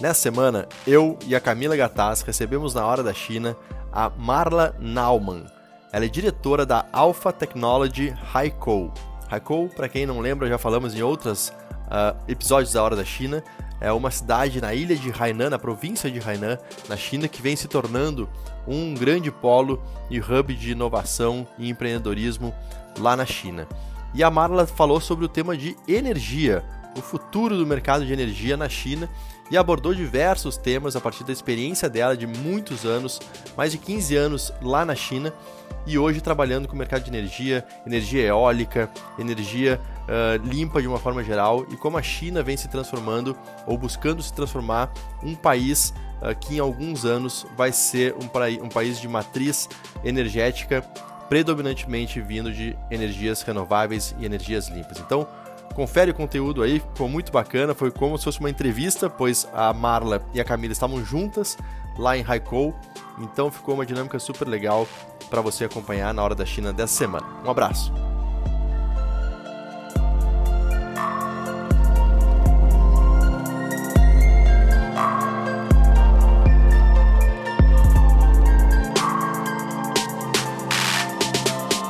Nessa semana, eu e a Camila Gataz recebemos na Hora da China a Marla Naumann. Ela é diretora da Alpha Technology Haikou. Haikou, para quem não lembra, já falamos em outros uh, episódios da Hora da China, é uma cidade na ilha de Hainan, na província de Hainan, na China, que vem se tornando um grande polo e hub de inovação e empreendedorismo lá na China. E a Marla falou sobre o tema de energia, o futuro do mercado de energia na China e abordou diversos temas a partir da experiência dela de muitos anos, mais de 15 anos lá na China e hoje trabalhando com o mercado de energia, energia eólica, energia uh, limpa de uma forma geral e como a China vem se transformando ou buscando se transformar um país uh, que em alguns anos vai ser um, um país de matriz energética predominantemente vindo de energias renováveis e energias limpas. Então, Confere o conteúdo aí, ficou muito bacana. Foi como se fosse uma entrevista, pois a Marla e a Camila estavam juntas lá em Haikou. Então ficou uma dinâmica super legal para você acompanhar na hora da China dessa semana. Um abraço.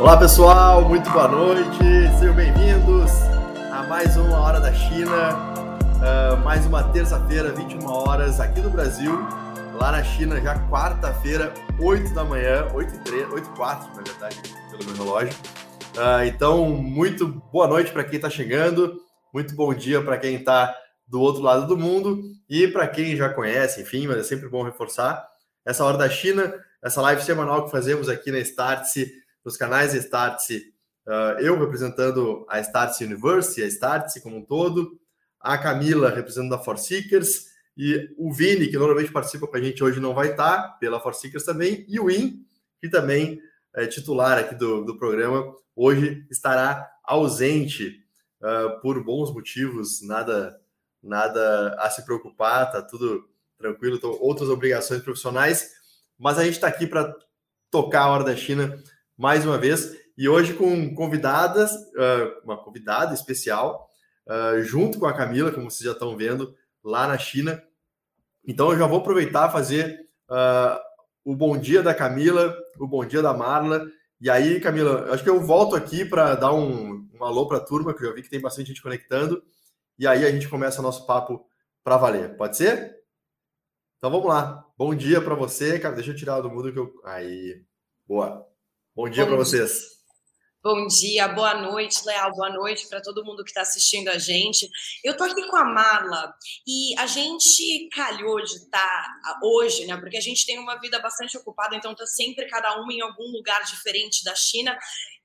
Olá pessoal, muito boa noite, sejam bem-vindos mais uma Hora da China, uh, mais uma terça-feira, 21 horas, aqui no Brasil, lá na China, já quarta-feira, 8 da manhã, 8 e 3, 8 e 4, na verdade, pelo meu relógio. Uh, então, muito boa noite para quem está chegando, muito bom dia para quem está do outro lado do mundo e para quem já conhece, enfim, mas é sempre bom reforçar. Essa Hora da China, essa live semanal que fazemos aqui na Startse, nos canais Startse Uh, eu representando a Startse University, a Startse como um todo, a Camila representando a Forseekers e o Vini, que normalmente participa com a gente hoje, não vai estar, pela Forseekers também, e o In, que também é titular aqui do, do programa, hoje estará ausente uh, por bons motivos, nada, nada a se preocupar, tá tudo tranquilo, então, outras obrigações profissionais, mas a gente está aqui para tocar a Hora da China mais uma vez. E hoje com convidadas, uma convidada especial, junto com a Camila, como vocês já estão vendo, lá na China. Então eu já vou aproveitar fazer o bom dia da Camila, o bom dia da Marla. E aí, Camila, acho que eu volto aqui para dar um, um alô para a turma, que eu já vi que tem bastante gente conectando. E aí a gente começa o nosso papo para valer. Pode ser? Então vamos lá. Bom dia para você, cara. Deixa eu tirar do mundo que eu. Aí, boa. Bom dia para vocês. Bom dia, boa noite, Leal, boa noite para todo mundo que está assistindo a gente. Eu estou aqui com a Marla e a gente calhou de estar tá hoje, né? Porque a gente tem uma vida bastante ocupada, então está sempre cada uma em algum lugar diferente da China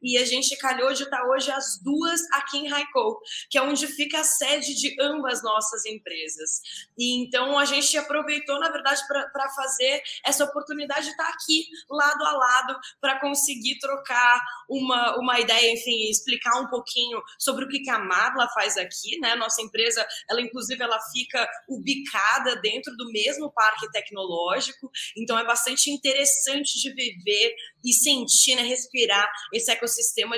e a gente calhou de estar hoje às duas aqui em Haikou, que é onde fica a sede de ambas nossas empresas. E então a gente aproveitou, na verdade, para fazer essa oportunidade de estar aqui, lado a lado, para conseguir trocar uma, uma ideia, enfim, explicar um pouquinho sobre o que, que a Marla faz aqui, né? Nossa empresa, ela inclusive ela fica ubicada dentro do mesmo parque tecnológico, então é bastante interessante de viver e sentir, né, respirar esse ecossistema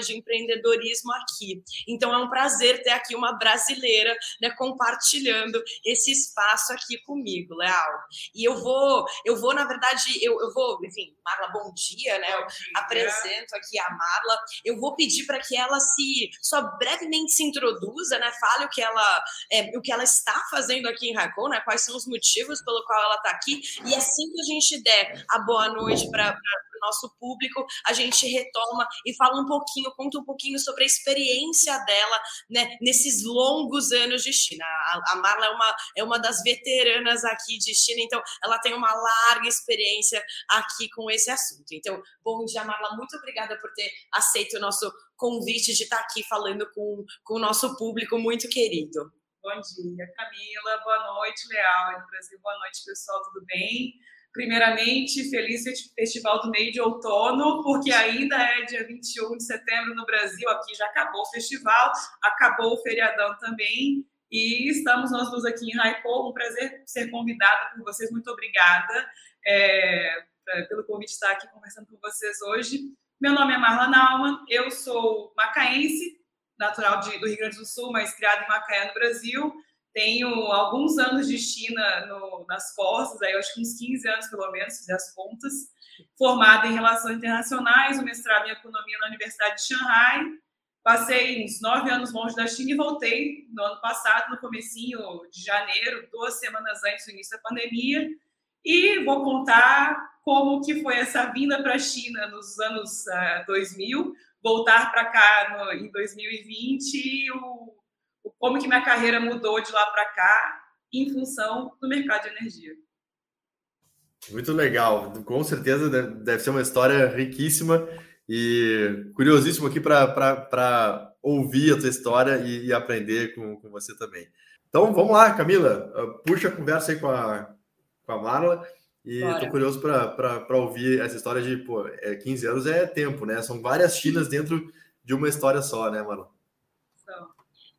de empreendedorismo aqui. Então é um prazer ter aqui uma brasileira, né, compartilhando esse espaço aqui comigo, Leal. E eu vou, eu vou na verdade, eu, eu vou, enfim, Marla, bom dia, né? Eu apresento aqui a Marla. Eu vou pedir para que ela se só brevemente se introduza, né? Fale o que ela é, o que ela está fazendo aqui em Racon, né? Quais são os motivos pelo qual ela está aqui. E assim que a gente der a boa noite para nosso público, a gente retoma e fala um pouquinho, conta um pouquinho sobre a experiência dela né, nesses longos anos de China. A, Marla é uma, é uma das veteranas aqui de China, então ela tem uma larga experiência aqui com esse assunto. Então, bom dia, Marla, muito obrigada por ter aceito o nosso convite de estar aqui falando com, com o nosso público muito querido. Bom dia, Camila. Boa noite, Leal, do Brasil. Boa noite, pessoal. Tudo bem? Primeiramente, feliz Festival do Meio de Outono, porque ainda é dia 21 de setembro no Brasil, aqui já acabou o festival, acabou o feriadão também, e estamos nós duas aqui em Raipô, um prazer ser convidada por vocês, muito obrigada é, pelo convite de estar aqui conversando com vocês hoje. Meu nome é Marla Naumann, eu sou macaense, natural de, do Rio Grande do Sul, mas criada em Macaé, no Brasil, tenho alguns anos de China no, nas costas, aí acho que uns 15 anos pelo menos, fiz as contas. Formada em Relações Internacionais, mestrado em Economia na Universidade de Shanghai. Passei uns nove anos longe da China e voltei no ano passado, no comecinho de janeiro, duas semanas antes do início da pandemia. E vou contar como que foi essa vinda para a China nos anos uh, ah, 2000, voltar para cá no, em 2020 e o como que minha carreira mudou de lá para cá em função do mercado de energia. Muito legal, com certeza deve ser uma história riquíssima e curiosíssimo aqui para ouvir a tua história e, e aprender com, com, você também. Então vamos lá, Camila, ah, puxa a conversa aí com a, com a Marla e estou curioso para ouvir essa história de pô, é, 15 anos é tempo, né? São várias Chinas dentro de uma história só, né, Marla?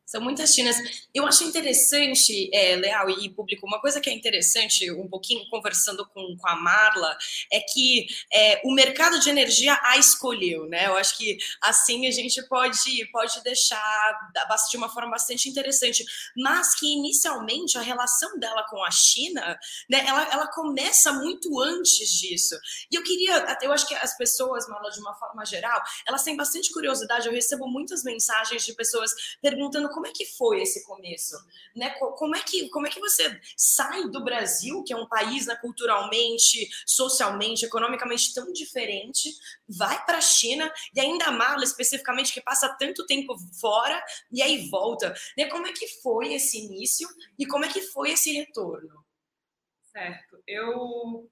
São muitas chinas. Eu acho interessante, é, Leal e público, uma coisa que é interessante, um pouquinho conversando com, com a Marla, é que é, o mercado de energia a escolheu, né? Eu acho que assim a gente pode, pode deixar de uma forma bastante interessante, mas que inicialmente a relação dela com a China, né, ela, ela começa muito antes disso. E eu queria, até eu acho que as pessoas, Marla, de uma forma geral, elas têm bastante curiosidade. Eu recebo muitas mensagens de pessoas perguntando como é que foi esse começo? Né? Como, é que, como é que você sai do Brasil, que é um país né, culturalmente, socialmente, economicamente tão diferente, vai para a China e ainda a especificamente, que passa tanto tempo fora e aí volta? Né? Como é que foi esse início e como é que foi esse retorno? Certo. Eu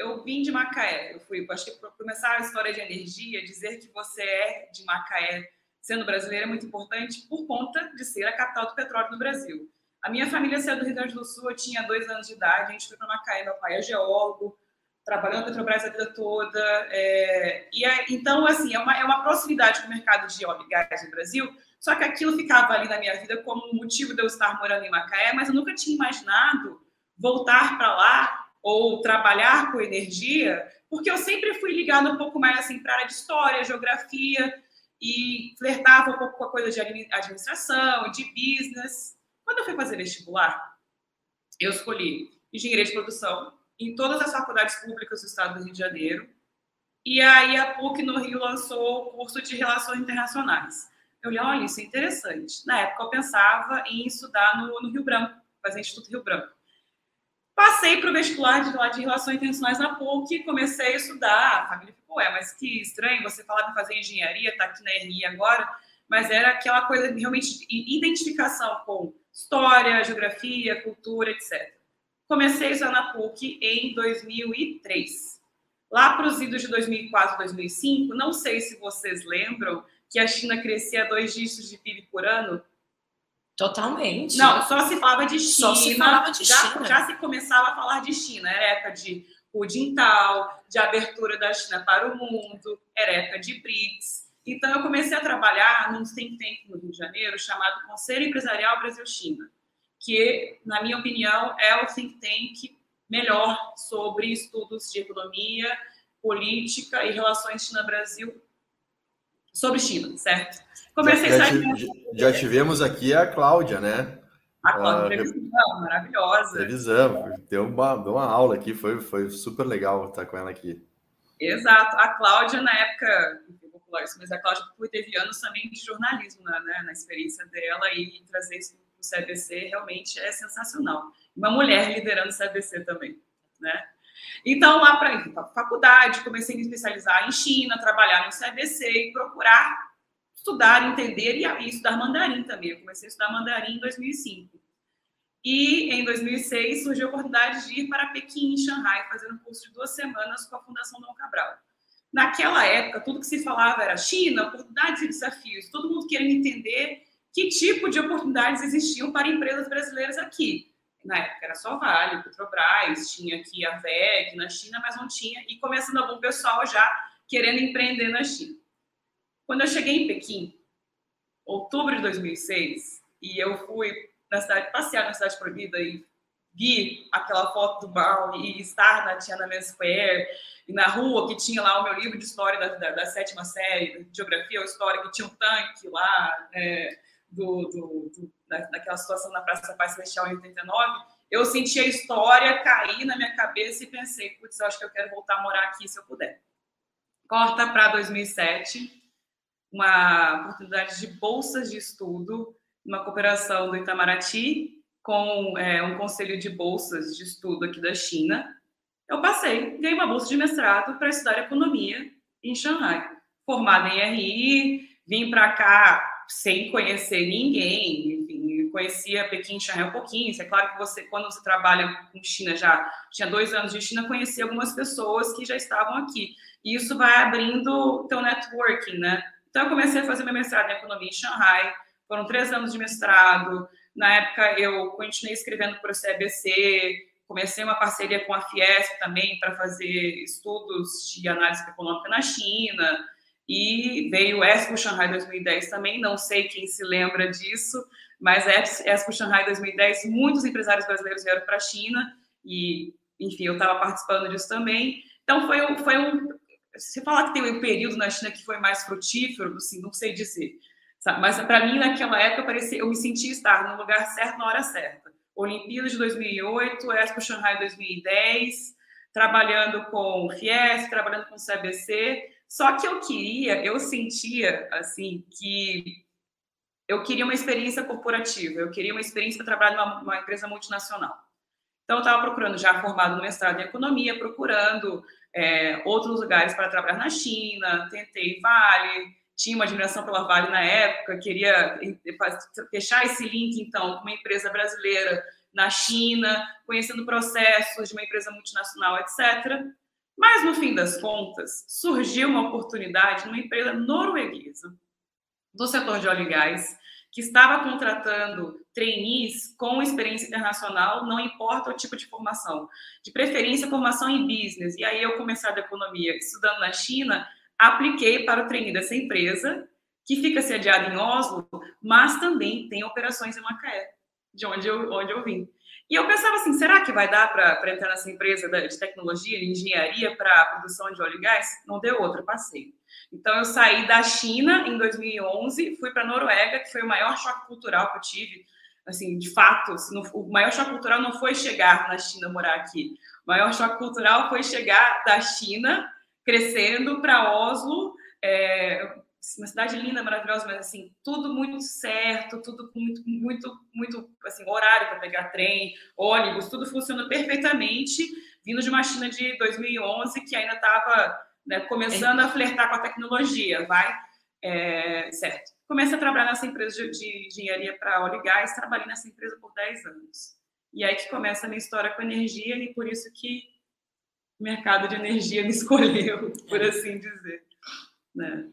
eu vim de Macaé. Eu fui, acho que para começar a história de energia, dizer que você é de Macaé sendo brasileira é muito importante por conta de ser a capital do petróleo no Brasil. A minha família saiu do Rio Grande do Sul, eu tinha dois anos de idade, a gente foi para Macaé, meu pai é geólogo, trabalhando na Petrobras a vida toda. É, e é, então, assim, é uma, é uma proximidade com o mercado de óleo e gás no Brasil, só que aquilo ficava ali na minha vida como motivo de eu estar morando em Macaé, mas eu nunca tinha imaginado voltar para lá ou trabalhar com energia, porque eu sempre fui ligada um pouco mais assim para a área de história, geografia, e flertava um pouco com a coisa de administração, de business. Quando eu fui fazer vestibular, eu escolhi engenharia de produção em todas as faculdades públicas do estado do Rio de Janeiro. E aí a PUC no Rio lançou o curso de Relações Internacionais. Eu olhei, olha, isso é interessante. Na época eu pensava em estudar no, no Rio Branco, fazer Instituto Rio Branco. Passei para o vestibular de, de Relações Internacionais na PUC, comecei a estudar. A família ficou, mas que estranho, você falava em fazer engenharia, está aqui na RI agora. Mas era aquela coisa realmente de identificação com história, geografia, cultura, etc. Comecei a estudar na PUC em 2003. Lá para os idos de 2004, 2005, não sei se vocês lembram que a China crescia dois dígitos de PIB por ano, Totalmente. Não, só se falava de China. Só se falava de já, China. Já se começava a falar de China. Era época de Hu Jintao, de abertura da China para o mundo, era época de BRICS. Então, eu comecei a trabalhar num think tank no Rio de Janeiro chamado Conselho Empresarial Brasil-China, que, na minha opinião, é o think tank melhor sobre estudos de economia, política e relações China-Brasil sobre China, certo? Comecei já, já, já tivemos aqui a Cláudia, né? A Cláudia uh, maravilhosa. Revisamos, deu uma, deu uma aula aqui, foi, foi super legal estar com ela aqui. Exato. A Cláudia, na época, vou Cláudia, mas a Cláudia teve anos também de jornalismo na, né, na experiência dela e trazer isso para o CBC realmente é sensacional. Uma mulher liderando o CBC também, né? Então, lá para a faculdade, comecei a me especializar em China, trabalhar no CBC e procurar estudar, entender e, e estudar mandarim também. Eu comecei a estudar mandarim em 2005. E em 2006 surgiu a oportunidade de ir para Pequim, em Xangai, fazer um curso de duas semanas com a Fundação Dom Cabral. Naquela época, tudo que se falava era China, oportunidades e desafios. Todo mundo querendo entender que tipo de oportunidades existiam para empresas brasileiras aqui. Na época era só Vale, Petrobras, tinha aqui a VEG na China, mas não tinha. E começando algum pessoal já querendo empreender na China. Quando eu cheguei em Pequim, outubro de 2006, e eu fui na cidade, passear na cidade proibida e vi aquela foto do Bao e estar na Tiananmen Square e na rua que tinha lá o meu livro de história da, da, da sétima série, de geografia ou história, que tinha um tanque lá é, do, do, do, daquela situação na Praça da Paz Celestial em 89, eu senti a história cair na minha cabeça e pensei, putz, eu acho que eu quero voltar a morar aqui se eu puder. Corta para 2007, uma oportunidade de bolsas de estudo, uma cooperação do Itamaraty com é, um conselho de bolsas de estudo aqui da China. Eu passei, ganhei uma bolsa de mestrado para estudar economia em Xangai. Formada em RI, vim para cá sem conhecer ninguém, enfim, conhecia Pequim e Xangai um pouquinho. É claro que você, quando você trabalha com China já, tinha dois anos de China, conhecia algumas pessoas que já estavam aqui. E isso vai abrindo teu networking, né? Então, eu comecei a fazer meu mestrado em economia em Xangai, foram três anos de mestrado. Na época, eu continuei escrevendo para o CBC, comecei uma parceria com a Fiesp também para fazer estudos de análise econômica na China. E veio o Expo Shanghai 2010 também, não sei quem se lembra disso, mas Expo Shanghai 2010, muitos empresários brasileiros vieram para a China e, enfim, eu estava participando disso também. Então, foi foi um, se falar que tem um período na China que foi mais frutífero, assim, não sei dizer. Sabe? Mas para mim, naquela época, parecia, eu me sentia estar no lugar certo na hora certa. Olimpíadas de 2008, Expo Shanghai 2010, trabalhando com o FIES, trabalhando com o CBC. Só que eu queria, eu sentia, assim, que eu queria uma experiência corporativa, eu queria uma experiência para trabalhar numa, numa empresa multinacional. Então, eu estava procurando, já formado no mestrado em economia, procurando é, outros lugares para trabalhar na China, tentei Vale, tinha uma admiração pela Vale na época, queria fechar esse link, então, com uma empresa brasileira na China, conhecendo processos de uma empresa multinacional, etc. Mas, no fim das contas, surgiu uma oportunidade numa empresa norueguesa do setor de óleo e gás, que estava contratando trainees com experiência internacional, não importa o tipo de formação, de preferência formação em business. E aí eu comecei a economia estudando na China, apliquei para o trainee dessa empresa, que fica sediada em Oslo, mas também tem operações em Macaé, de onde eu, onde eu vim. E eu pensava assim, será que vai dar para entrar nessa empresa de tecnologia, de engenharia para produção de óleo e gás? Não deu outra, passei. Então, eu saí da China em 2011, fui para a Noruega, que foi o maior choque cultural que eu tive. Assim, de fato, o maior choque cultural não foi chegar na China, morar aqui. O maior choque cultural foi chegar da China, crescendo para Oslo, é, uma cidade linda, maravilhosa, mas assim, tudo muito certo, tudo muito, muito, muito, assim, horário para pegar trem, ônibus, tudo funciona perfeitamente, vindo de uma China de 2011 que ainda estava né, começando a flertar com a tecnologia, vai, é, certo. Comecei a trabalhar nessa empresa de, de engenharia para óleo e gás, trabalhei nessa empresa por 10 anos. E aí que começa a minha história com energia e por isso que o mercado de energia me escolheu, por assim dizer. Né?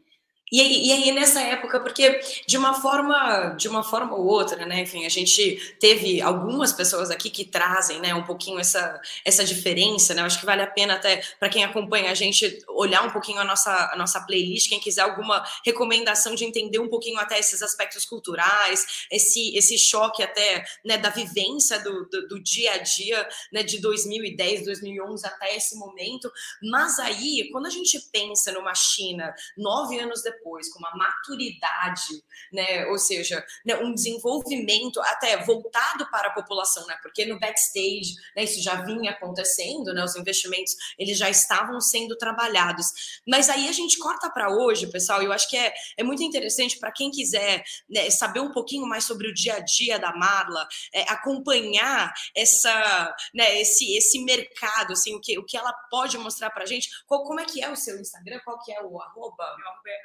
E aí, e aí, nessa época, porque de uma forma, de uma forma ou outra, né? Enfim, a gente teve algumas pessoas aqui que trazem, né, um pouquinho essa, essa diferença, né? Acho que vale a pena até para quem acompanha a gente olhar um pouquinho a nossa, a nossa playlist, quem quiser alguma recomendação de entender um pouquinho até esses aspectos culturais, esse, esse choque até né, da vivência do, do, do dia a dia, né, de 2010, 2011 até esse momento. Mas aí, quando a gente pensa numa China nove anos depois depois, com uma maturidade, né? Ou seja, né, um desenvolvimento até voltado para a população, né? Porque no backstage, né, isso já vinha acontecendo, né? Os investimentos eles já estavam sendo trabalhados. Mas aí a gente corta para hoje, pessoal, e eu acho que é, é muito interessante para quem quiser né, saber um pouquinho mais sobre o dia a dia da Marla, é, acompanhar essa, né, esse, esse mercado, assim, o que, o que ela pode mostrar para a gente. Qual, como é que é o seu Instagram? Qual que é o arroba? Meu arroba é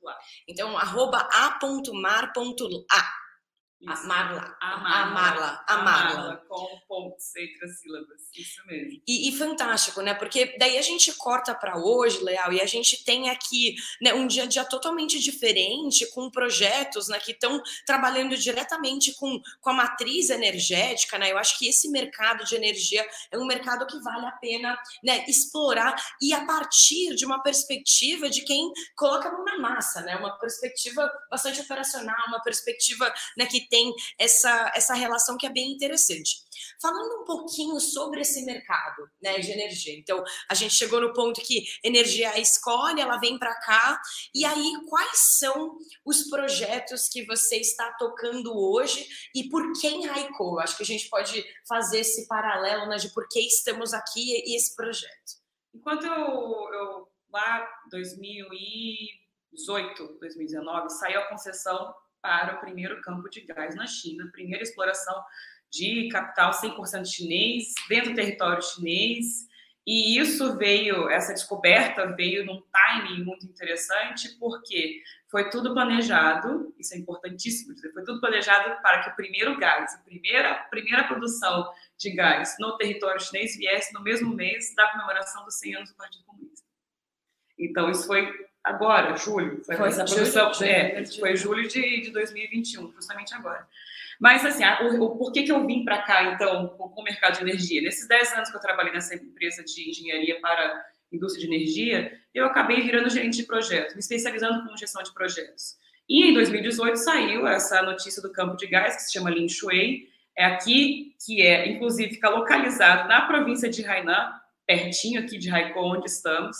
a.mar.a. Então, arroba a.mar.a. A Marla. A A Marla. Marla. A Marla. Com pontos entre as sílabas. Isso mesmo. E, e fantástico, né? Porque daí a gente corta para hoje, Leal, e a gente tem aqui né, um dia a dia totalmente diferente, com projetos né, que estão trabalhando diretamente com, com a matriz energética, né? Eu acho que esse mercado de energia é um mercado que vale a pena né, explorar e a partir de uma perspectiva de quem coloca a mão na massa, né? Uma perspectiva bastante operacional, uma perspectiva né, que tem essa, essa relação que é bem interessante. Falando um pouquinho sobre esse mercado né, de energia. Então, a gente chegou no ponto que energia escolhe, ela vem para cá. E aí, quais são os projetos que você está tocando hoje e por que em Raico? Acho que a gente pode fazer esse paralelo né, de por que estamos aqui e esse projeto. Enquanto eu, eu lá 2018, 2019, saiu a concessão para o primeiro campo de gás na China, primeira exploração de capital 100% chinês, dentro do território chinês. E isso veio, essa descoberta veio num timing muito interessante, porque foi tudo planejado, isso é importantíssimo dizer, foi tudo planejado para que o primeiro gás, a primeira, a primeira produção de gás no território chinês viesse no mesmo mês da comemoração dos 100 anos do Partido Comunista. Então, isso foi agora, julho, foi, Foi essa julho, produção, julho, é, julho. foi julho de, de 2021, justamente agora. Mas, assim, a- o, o por que, que eu vim para cá, então, com, com o mercado de energia? Nesses 10 anos que eu trabalhei nessa empresa de engenharia para indústria de energia, eu acabei virando gerente de projeto, me especializando com gestão de projetos. E em 2018 saiu essa notícia do campo de gás, que se chama Lin Shui, é aqui, que é, inclusive, fica localizado na província de Hainan, pertinho aqui de Haikou, onde estamos.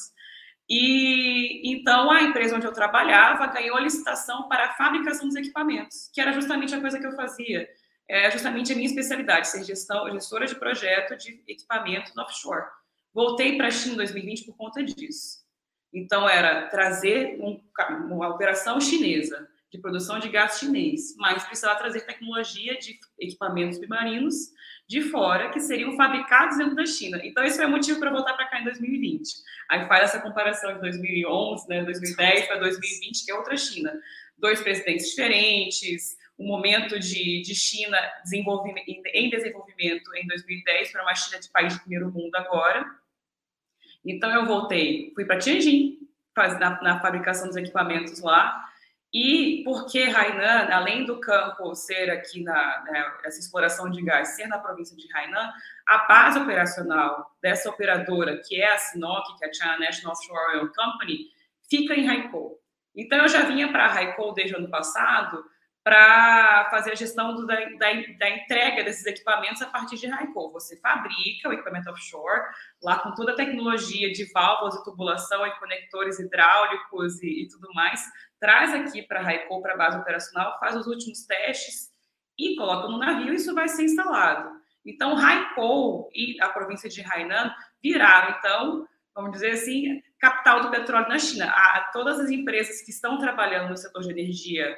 E então a empresa onde eu trabalhava ganhou a licitação para a fabricação dos equipamentos, que era justamente a coisa que eu fazia. É justamente a minha especialidade, ser gestão, gestora de projeto de equipamentos no offshore. Voltei para a China em 2020 por conta disso. Então era trazer um, uma operação chinesa de produção de gás chinês, mas precisava trazer tecnologia de equipamentos submarinos de fora que seriam fabricados dentro da China. Então esse foi motivo para voltar para cá em 2020. Aí faz essa comparação de 2011, né, 2010 para 2020, que é outra China. Dois presidentes diferentes, um momento de, de China desenvolvimento, em desenvolvimento em 2010 para uma China de país de primeiro mundo agora. Então eu voltei, fui para Tianjin, na, na fabricação dos equipamentos lá, e porque Hainan, além do campo ser aqui na né, essa exploração de gás ser na província de Hainan, a base operacional dessa operadora, que é a Sinop, que é a China National Offshore Oil Company, fica em Haikou. Então eu já vinha para Haikou desde o ano passado para fazer a gestão do, da, da, da, entrega desses equipamentos a partir de Haikou. Você fabrica o equipamento offshore, lá com toda a tecnologia de válvulas e tubulação e conectores hidráulicos e, e tudo mais, traz aqui para Haikou, para a base operacional, faz os últimos testes e coloca no navio isso vai ser instalado. Então, Haikou e a província de Hainan viraram, então, vamos dizer assim, capital do petróleo na China. A, todas as empresas que estão trabalhando no setor de energia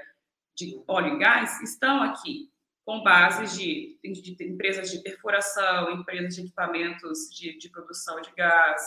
de óleo e gás estão aqui, com bases de, de, de empresas de perfuração, empresas de equipamentos de, de, produção de gás,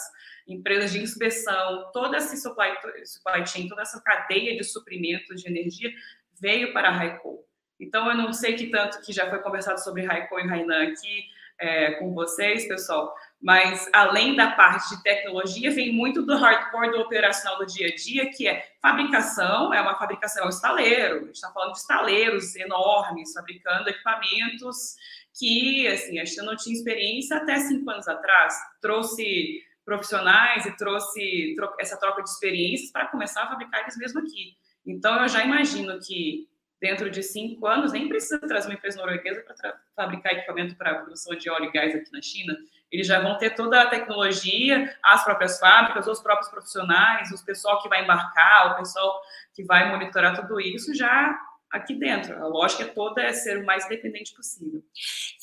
empresas de inspeção, toda essa supply, supply chain, toda essa cadeia de suprimentos de energia veio para a Raikou. Então, eu não sei que tanto que já foi conversado sobre Raikou e Hainan aqui é, com vocês, pessoal, mas além da parte de tecnologia, vem muito do hardcore, do operacional do dia a dia, que é fabricação, é uma fabricação, é um estaleiro, a gente está falando de estaleiros enormes, fabricando equipamentos que, assim, a gente não tinha experiência até cinco anos atrás, trouxe profissionais e trouxe essa troca de experiências para começar a fabricar eles mesmo aqui. Então, eu já imagino que dentro de cinco anos, nem precisa trazer uma empresa norueguesa para fabricar equipamento para produção de óleo e gás aqui na China. Eles já vão ter toda a tecnologia, as próprias fábricas, os próprios profissionais, o pessoal que vai embarcar, o pessoal que vai monitorar tudo isso já aqui dentro. A lógica toda é ser o mais independente possível.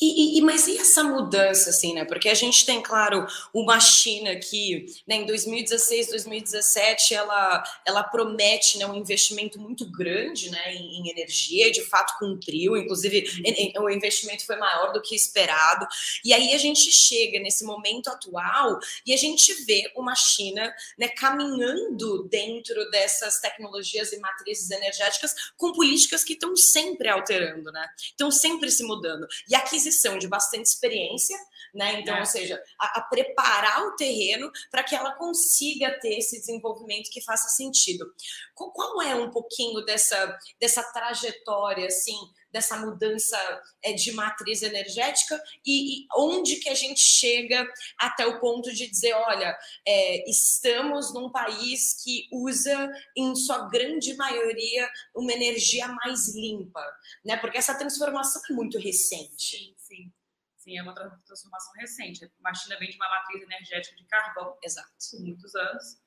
E, e, mas e essa mudança, assim, né? Porque a gente tem, claro, uma China que, né, em 2016, 2017, ela, ela promete né, um investimento muito grande né, em, em energia, de fato cumpriu, inclusive o investimento foi maior do que esperado. E aí a gente chega nesse momento atual e a gente vê uma China né, caminhando dentro dessas tecnologias e matrizes energéticas com políticas que estão sempre alterando, né? Estão sempre se mudando. E aquisição de bastante experiência, né? Então, é. ou seja, a, a preparar o terreno para que ela consiga ter esse desenvolvimento que faça sentido. Qual, qual é um pouquinho dessa, dessa trajetória, assim, dessa mudança é, de matriz energética e, e, onde que a gente chega até o ponto de dizer, olha, é, estamos num país que usa em sua grande maioria uma energia mais limpa, né? Porque essa transformação é muito recente. Sim, sim. Sim, é uma transformação recente. A China vem de uma matriz energética de carvão, exato, por muitos anos.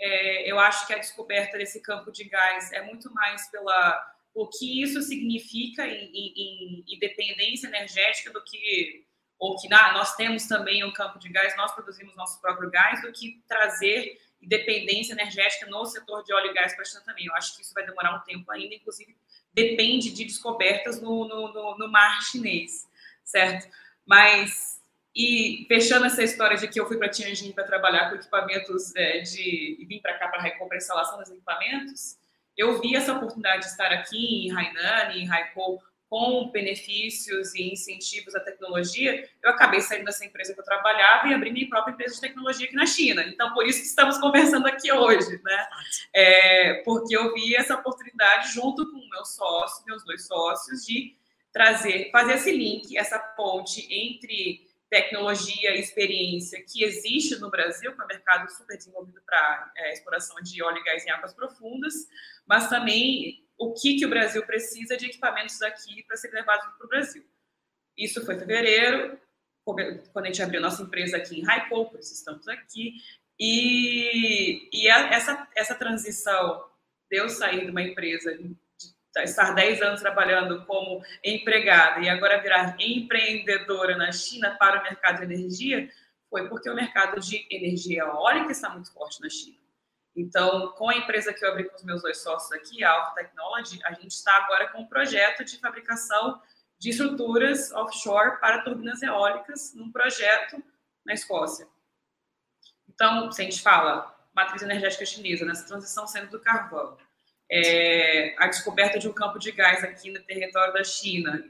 É, eu acho que a descoberta desse campo de gás é muito mais pela o que isso significa em, em, em independência energética do que ou que ah, nós temos também um campo de gás, nós produzimos nosso próprio gás, do que trazer independência energética no setor de óleo e gás para China também. Eu acho que isso vai demorar um tempo ainda, inclusive depende de descobertas no, no, no, no mar chinês, certo? Mas, e fechando essa história de que eu fui para Tianjin para trabalhar com equipamentos é, de. e vim para cá para a instalação dos equipamentos, eu vi essa oportunidade de estar aqui em Hainan, em Haikou, com benefícios e incentivos à tecnologia, eu acabei saindo dessa empresa que eu trabalhava e abri minha própria empresa de tecnologia aqui na China. Então, por isso que estamos conversando aqui hoje, né? É, porque eu vi essa oportunidade junto com meus sócios, meus dois sócios, de trazer, fazer esse link, essa ponte entre tecnologia e experiência que existe no Brasil, que é um mercado super desenvolvido para é, exploração de óleo e gás em águas profundas, mas também o que, que o Brasil precisa de equipamentos daqui para ser levado para o Brasil. Isso foi em fevereiro, quando a gente abriu nossa empresa aqui em Raikou, por isso estamos aqui, e, e a, essa, essa transição de eu sair de uma empresa estar 10 anos trabalhando como empregada e agora virar empreendedora na China para o mercado de energia, foi porque o mercado de energia eólica está muito forte na China. Então, com a empresa que eu abri com os meus dois sócios aqui, a Alpha Technology, a gente está agora com um projeto de fabricação de estruturas offshore para turbinas eólicas num projeto na Escócia. Então, se a gente fala matriz energética chinesa, nessa transição sendo do carvão, é, a descoberta de um campo de gás aqui no território da China,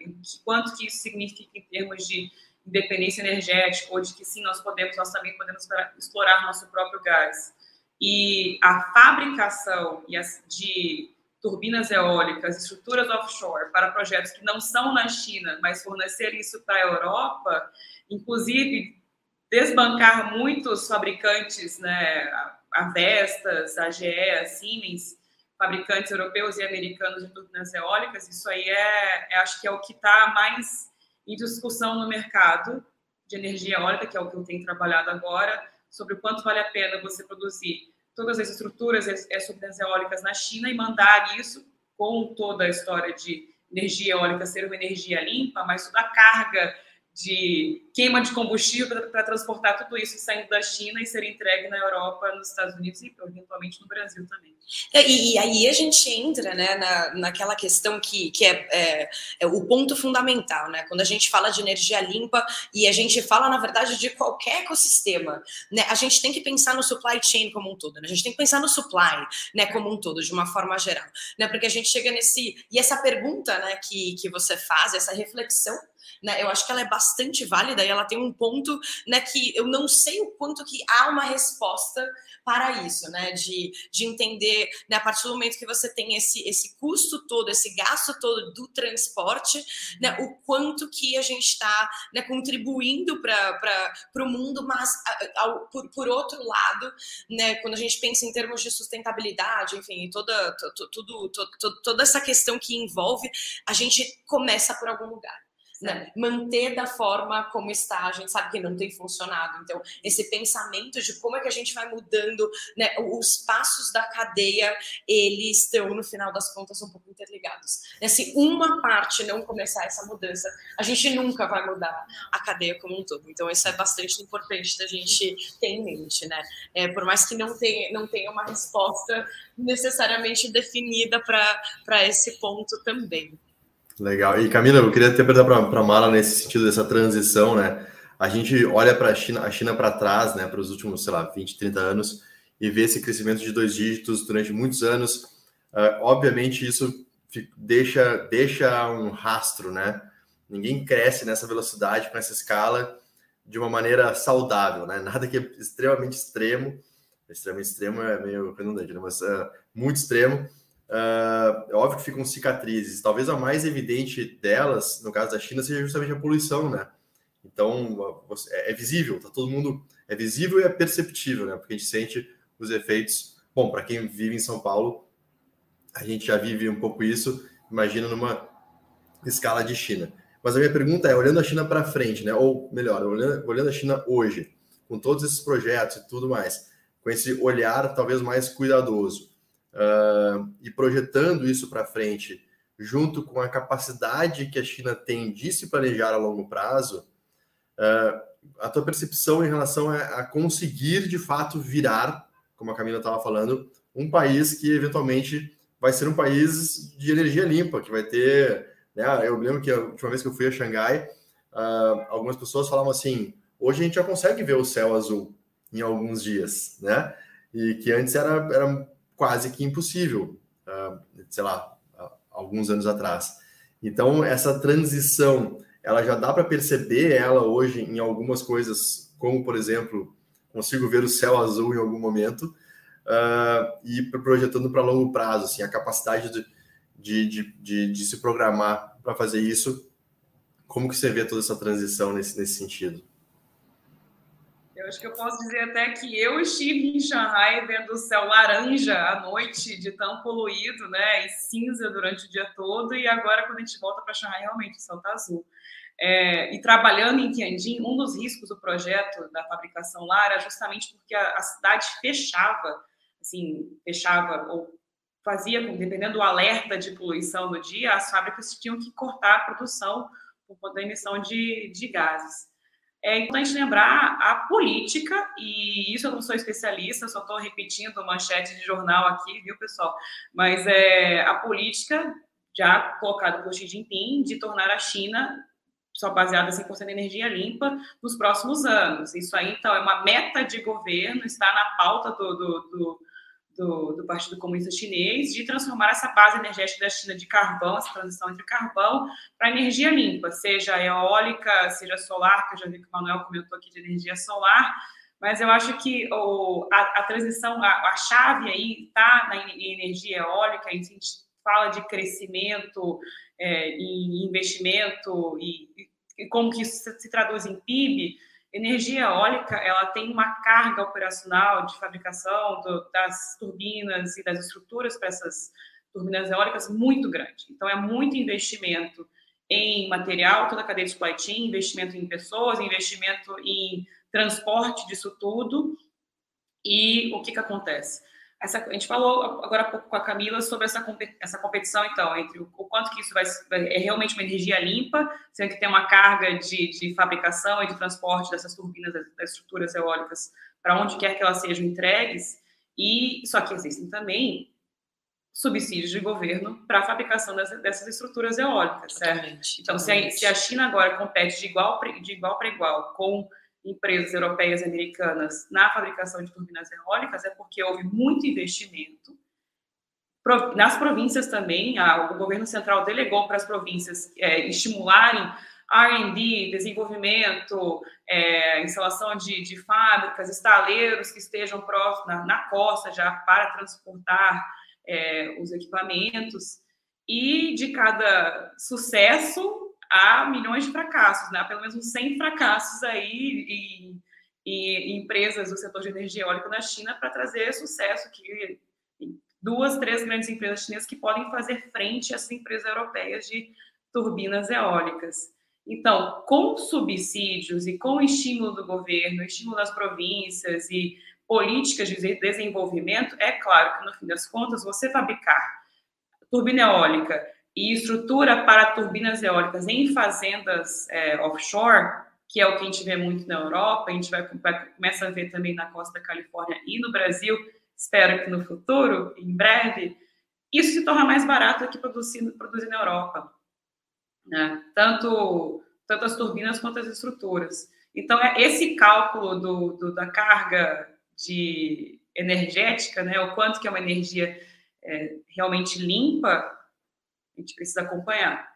quanto que isso significa em termos de independência energética, ou de que sim, nós podemos, nós também podemos explorar nosso próprio gás. E a fabricação de turbinas eólicas, estruturas offshore para projetos que não são na China, mas fornecer isso para a Europa, inclusive desbancar muitos fabricantes, né, a Vestas, a GE, a Siemens, fabricantes europeus e americanos de turbinas eólicas, isso aí é, é acho que é o que está mais em discussão no mercado de energia eólica, que é o que eu tenho trabalhado agora, sobre o quanto vale a pena você produzir todas as estruturas as turbinas eólicas na China e mandar isso com toda a história de energia eólica ser uma energia limpa, mas toda a carga de queima de combustível para transportar tudo isso saindo da China e ser entregue na Europa, nos Estados Unidos e eventualmente no Brasil também. É, e, e aí a gente entra né, na, naquela questão que, que é, é, é, o ponto fundamental, né? Quando a gente fala de energia limpa e a gente fala, na verdade, de qualquer ecossistema, né? A gente tem que pensar no supply chain como um todo, né? A gente tem que pensar no supply, né, como um todo, de uma forma geral, né? Porque a gente chega nesse... E essa pergunta, né, que, que você faz, essa reflexão, Né? Eu acho que ela é bastante válida e ela tem um ponto né, que eu não sei o quanto que há uma resposta para isso, né? De, de entender, né, a partir do momento que você tem esse, esse custo todo, esse gasto todo do transporte, né, o quanto que a gente está né, contribuindo para o mundo, mas ao, por, por outro lado, né, quando a gente pensa em termos de sustentabilidade, enfim, toda, tudo, tudo, toda essa questão que envolve, a gente começa por algum lugar né? manter da forma como está, a gente sabe que não tem funcionado. Então, esse pensamento de como é que a gente vai mudando, né? os passos da cadeia, eles estão, no final das contas, um pouco interligados. Né? Se uma parte não começar essa mudança, a gente nunca vai mudar a cadeia como um todo. Então, isso é bastante importante da gente ter em mente, né? É, por mais que não tenha, não tenha uma resposta necessariamente definida para esse ponto também. Legal. E Camila, eu queria até perguntar para a Mara nesse sentido dessa transição, né? A gente olha para a China, a China para trás, né, para os últimos, sei lá, 20, 30 anos e vê esse crescimento de dois dígitos durante muitos anos. Uh, obviamente isso deixa deixa um rastro, né? Ninguém cresce nessa velocidade, com essa escala de uma maneira saudável, né? Nada que é extremamente extremo, extremamente extremo é meio redundante, né? mas uh, muito extremo Uh, é óbvio que ficam cicatrizes. Talvez a mais evidente delas, no caso da China, seja justamente a poluição, né? Então, é, é visível, tá todo mundo. É visível e é perceptível, né? Porque a gente sente os efeitos. Bom, para quem vive em São Paulo, a gente já vive um pouco isso, imagina numa escala de China. Mas a minha pergunta é, olhando a China para frente, né? Ou melhor, olhando, olhando a China hoje, com todos esses projetos e tudo mais, com esse olhar talvez mais cuidadoso, uh, e projetando isso para frente, junto com a capacidade que a China tem de se planejar a longo prazo, uh, a tua percepção em relação a, a, conseguir de fato virar, como a Camila estava falando, um país que eventualmente vai ser um país de energia limpa, que vai ter. Né, eu lembro que a última vez que eu fui a Xangai, uh, algumas pessoas falavam assim: hoje a gente já consegue ver o céu azul em alguns dias, né? E que antes era, era quase que impossível, uh, sei lá, alguns anos atrás. Então, essa transição, ela já dá para perceber ela hoje em algumas coisas, como, por exemplo, consigo ver o céu azul em algum momento, uh, e projetando para longo prazo, assim, a capacidade de, de, de, de, de se programar para fazer isso. Como que você vê toda essa transição nesse, nesse sentido? Eu acho que eu posso dizer até que eu estive em Xangai vendo o céu laranja à noite, de tão poluído, né, e cinza durante o dia todo, e agora, quando a gente volta para Xangai, realmente o céu está azul. É, e trabalhando em Tianjin, um dos riscos do projeto da fabricação lá era justamente porque a, a cidade fechava, assim, fechava ou fazia, dependendo do alerta de poluição do dia, as fábricas tinham que cortar a produção por conta da emissão de, de gases. É importante lembrar a política, e isso eu não sou especialista, só estou repetindo manchete de jornal aqui, viu, pessoal? Mas é a política já colocada por Xi Jinping de tornar a China só baseada 100% em energia limpa nos próximos anos. Isso aí, então, é uma meta de governo, está na pauta do, do, do do, do, Partido Comunista Chinês de transformar essa base energética da China de carvão, essa transição entre carvão, para energia limpa, seja eólica, seja solar, que eu já vi que o Manuel comentou aqui de energia solar, mas eu acho que o, a, a, transição, a, a, chave aí está na energia eólica, a gente fala de crescimento é, e investimento e, e como que isso se traduz em PIB, Energia eólica, ela tem uma carga operacional de fabricação do, das turbinas e das estruturas para essas turbinas eólicas muito grande. Então, é muito investimento em material, toda a cadeia de supply chain, investimento em pessoas, investimento em transporte disso tudo. E o que, que acontece? Essa, a gente falou agora há pouco com a Camila sobre essa, essa competição, então, entre o, o quanto que isso vai, é realmente uma energia limpa, sendo que tem uma carga de, de fabricação e de transporte dessas turbinas, das, das estruturas eólicas, para onde quer que elas sejam entregues, e só que existem também subsídios de governo para a fabricação dessas, dessas estruturas eólicas, certo? Então, se a, se a China agora compete de igual, de igual para igual com empresas europeias e americanas na fabricação de turbinas eólicas é porque houve muito investimento. Nas províncias também, a, o governo central delegou para as províncias é, estimularem R&D, desenvolvimento, é, instalação de, de, fábricas, estaleiros que estejam próximos na, na costa já para transportar é, os equipamentos. E de cada sucesso há milhões de fracassos, né? pelo menos 100 fracassos aí em, em empresas do setor de energia eólica na China para trazer sucesso que duas, três grandes empresas chinesas que podem fazer frente às empresas europeias de turbinas eólicas. Então, com subsídios e com estímulo do governo, estímulo das províncias e políticas de desenvolvimento, é claro que no fim das contas, você fabricar turbina eólica e estrutura para turbinas eólicas em fazendas é, offshore, que é o que a gente vê muito na Europa, a gente vai, vai começa a ver também na costa da Califórnia e no Brasil, espero que no futuro, em breve, isso se torna mais barato do que produzir, produzir na Europa. Né? Tanto, tanto as turbinas quanto as estruturas. Então, é esse cálculo do, do, da carga de energética, né, o quanto que é uma energia é, realmente limpa, a gente precisa acompanhar.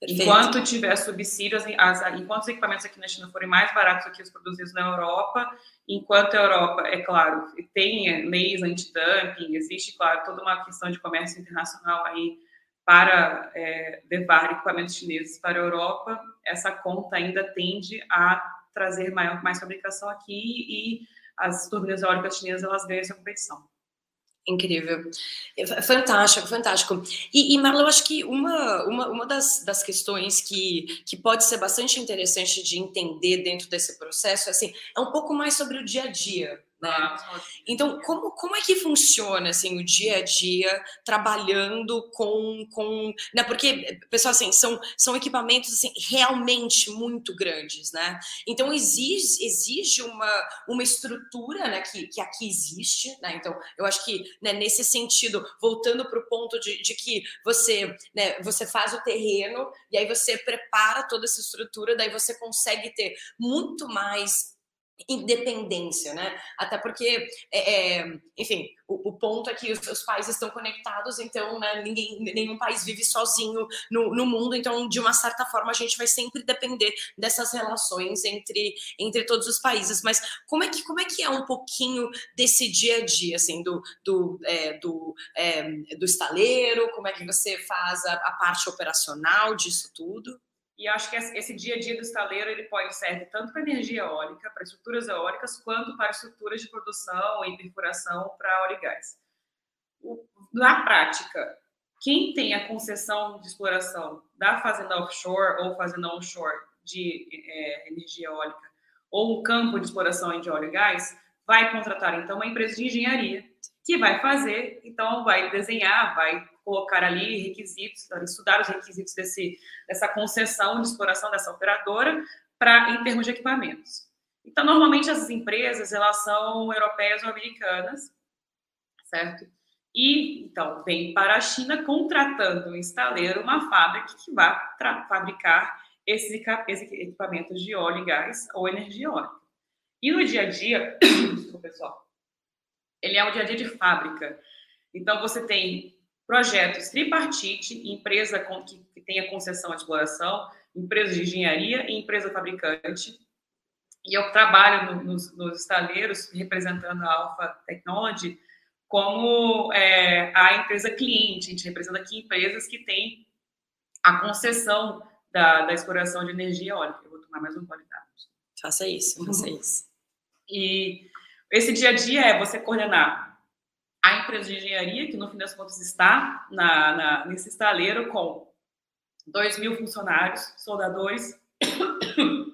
Perfeito. Enquanto tiver subsídios, as, enquanto os equipamentos aqui na China forem mais baratos do que os produzidos na Europa, enquanto a Europa, é claro, tem leis anti-dumping, existe, claro, toda uma questão de comércio internacional aí para é, levar equipamentos chineses para a Europa, essa conta ainda tende a trazer maior, mais fabricação aqui e as turbinas eólicas chinesas elas ganham essa competição. Incrível. Fantástico, fantástico. E, e Marla, eu acho que uma, uma, uma das, das questões que, que pode ser bastante interessante de entender dentro desse processo assim, é um pouco mais sobre o dia a dia né? Ah, então, como, como é que funciona assim, o dia a dia trabalhando com. com né? Porque, pessoal, assim, são, são equipamentos assim, realmente muito grandes. Né? Então, exige, exige uma, uma estrutura né, que, que aqui existe. Né? Então, eu acho que né, nesse sentido, voltando para o ponto de, de que você, né, você faz o terreno e aí você prepara toda essa estrutura, daí você consegue ter muito mais independência, né? Até porque, é, é, enfim, o, o, ponto é que os, os países estão conectados, então, né, ninguém, nenhum país vive sozinho no, no, mundo, então, de uma certa forma, a gente vai sempre depender dessas relações entre, entre todos os países. Mas como é que como é que é um pouquinho desse dia a dia, assim, do do, é, do, é, do estaleiro? Como é que você faz a, a parte operacional disso tudo? E acho que esse dia a dia do estaleiro ele pode servir tanto para energia eólica, para estruturas eólicas, quanto para estruturas de produção e perfuração para óleo e gás. Na prática, quem tem a concessão de exploração da fazenda offshore ou fazenda onshore de é, energia eólica ou um campo de exploração de óleo e gás vai contratar então uma empresa de engenharia que vai fazer, então vai desenhar, vai colocar ali requisitos, estudar os requisitos desse, dessa concessão de exploração dessa operadora para em termos de equipamentos. Então, normalmente essas empresas elas são europeias ou americanas, certo? E então vem para a China contratando um estaleiro, uma fábrica que vai fabricar esses, equipamentos de óleo e gás ou energia eólica. E no dia a dia, pessoal, ele é o dia a dia de fábrica. Então você tem projetos tripartite, empresa com, que, que tenha concessão de exploração, empresa de engenharia e empresa fabricante. E eu trabalho no, nos, nos estaleiros, representando a Alpha Technology, como é, a empresa cliente. A gente representa aqui empresas que têm a concessão da, da exploração de energia eólica. Eu vou tomar mais um gole Faça isso, faça isso. E esse dia a dia é você coordenar a empresa de engenharia, que no fim das contas está na, na nesse estaleiro com 2 mil funcionários, soldadores,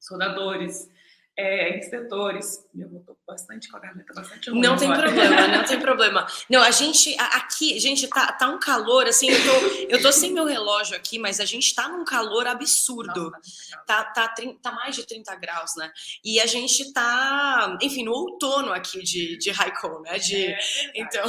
soldadores, é, inspetores. Eu estou bastante com a garganta bastante ruim Não tem agora. problema, não tem problema. Não, a gente, aqui, gente, tá, tá um calor, assim, eu tô, eu tô sem meu relógio aqui, mas a gente tá num calor absurdo. Nossa, tá, tá, tá mais de 30 graus, né? E a gente tá, enfim, no outono aqui de, de Raikkonen, né? De, é, então...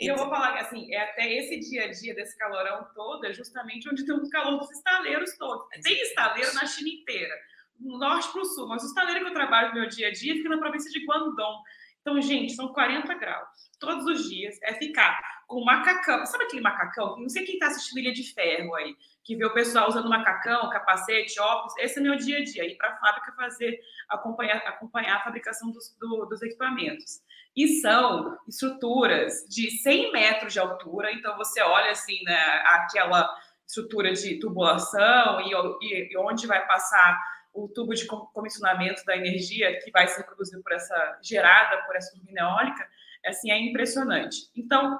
E eu vou falar que, assim, é até esse dia a dia desse calorão todo, é justamente onde tem o calor dos estaleiros todos. Tem estaleiro na China inteira do norte para o sul, mas o estaleiro que eu trabalho no meu dia a dia fica na província de Guangdong. Então, gente, são 40 graus todos os dias. É ficar com macacão. Sabe aquele macacão? Não sei quem está assistindo Ilha de Ferro aí, que vê o pessoal usando macacão, capacete, óculos. Esse é meu dia a dia. Ir para a fábrica fazer, acompanhar, acompanhar a fabricação dos, do, dos equipamentos. E são estruturas de 100 metros de altura. Então, você olha assim, né, aquela estrutura de tubulação e, e, e onde vai passar o tubo de comissionamento da energia que vai ser produzido por essa gerada por essa turbina eólica, assim é impressionante. Então,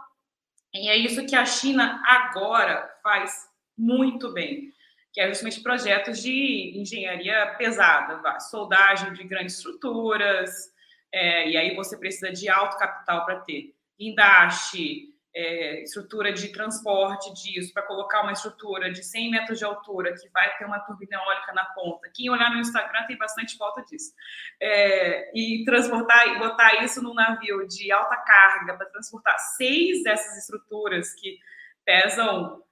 e é isso que a China agora faz muito bem, que é justamente projetos de engenharia pesada, soldagem de grandes estruturas, é, e aí você precisa de alto capital para ter guindaste, é, estrutura de transporte disso, para colocar uma estrutura de 100 metros de altura que vai ter uma turbina eólica na ponta. Quem olhar no Instagram tem bastante foto disso. É, e transportar e botar isso num navio de alta carga para transportar seis dessas estruturas que pesam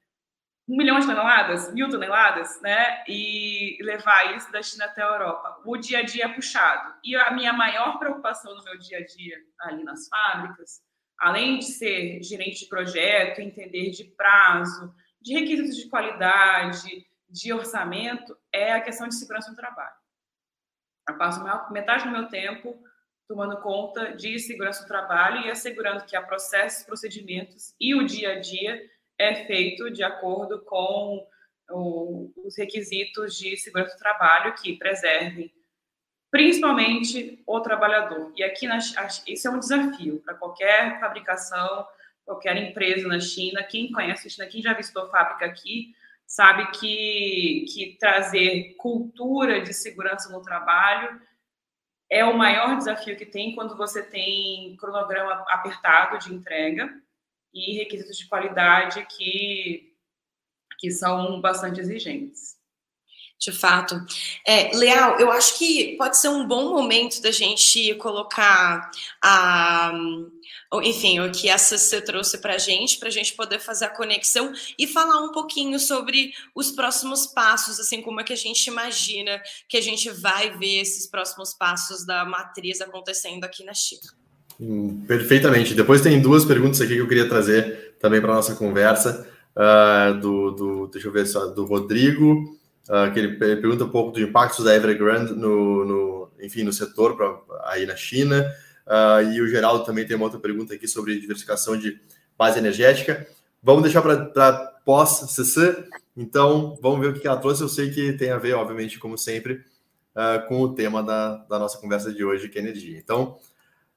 um milhão de toneladas, mil toneladas, né? E levar isso da China até a Europa. O dia a dia é puxado. E a minha maior preocupação no meu dia a dia ali nas fábricas além de ser gerente de projeto, entender de prazo, de requisitos de qualidade, de orçamento, é a questão de segurança no trabalho. Eu passo metade do meu tempo tomando conta de segurança do trabalho e assegurando que há processos, procedimentos e o dia a dia é feito de acordo com os requisitos de segurança do trabalho que preservem principalmente o trabalhador. E aqui, na, isso é um desafio para qualquer fabricação, qualquer empresa na China. Quem conhece a China, quem já visitou fábrica aqui, sabe que, que trazer cultura de segurança no trabalho é o maior desafio que tem quando você tem cronograma apertado de entrega e requisitos de qualidade que, que são bastante exigentes. De fato. É, Leal, eu acho que pode ser um bom momento da gente colocar a. Enfim, o que a CC trouxe para a gente, para a gente poder fazer a conexão e falar um pouquinho sobre os próximos passos, assim, como é que a gente imagina que a gente vai ver esses próximos passos da matriz acontecendo aqui na China. Hum, perfeitamente. Depois tem duas perguntas aqui que eu queria trazer também para nossa conversa. Uh, do, do, deixa eu ver só, do Rodrigo uh, que ele pergunta um pouco do impacto da Evergrande no, no enfim, no setor pra, aí na China. Uh, e o Geraldo também tem uma outra pergunta aqui sobre diversificação de base energética. Vamos deixar para pós-CC, então vamos ver o que ela trouxe. Eu sei que tem a ver, obviamente, como sempre, uh, com o tema da, da nossa conversa de hoje, que é energia. Então,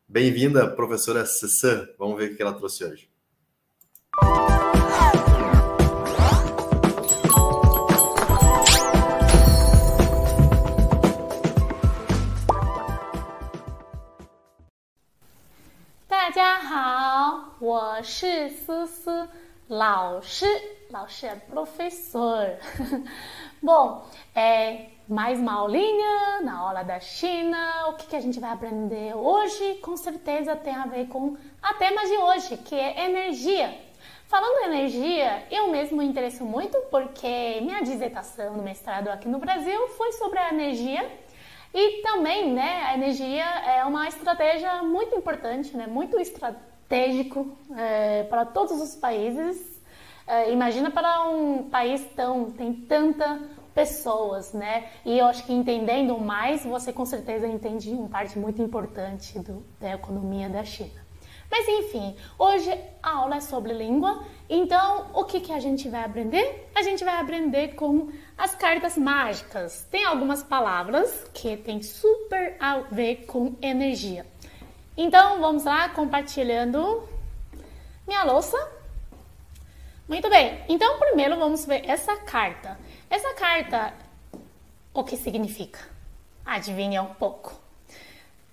bem-vinda, professora CC. Vamos ver o que ela trouxe hoje. 我是思思老师，老师é professor. Bom, é mais uma aulinha na aula da China. O que, que a gente vai aprender hoje? Com certeza tem a ver com a tema de hoje, que é energia. Falando em energia, eu mesmo me interesso muito porque minha dissertação no mestrado aqui no Brasil foi sobre a energia e também, né, a energia é uma estratégia muito importante, né, muito estratégico é, para todos os países. É, imagina para um país tão tem tanta pessoas, né? E eu acho que entendendo mais, você com certeza entende uma parte muito importante do, da economia da China. Mas enfim, hoje a aula é sobre língua, então o que, que a gente vai aprender? A gente vai aprender com as cartas mágicas. Tem algumas palavras que tem super a ver com energia. Então vamos lá, compartilhando minha louça. Muito bem, então primeiro vamos ver essa carta. Essa carta, o que significa? Adivinha um pouco.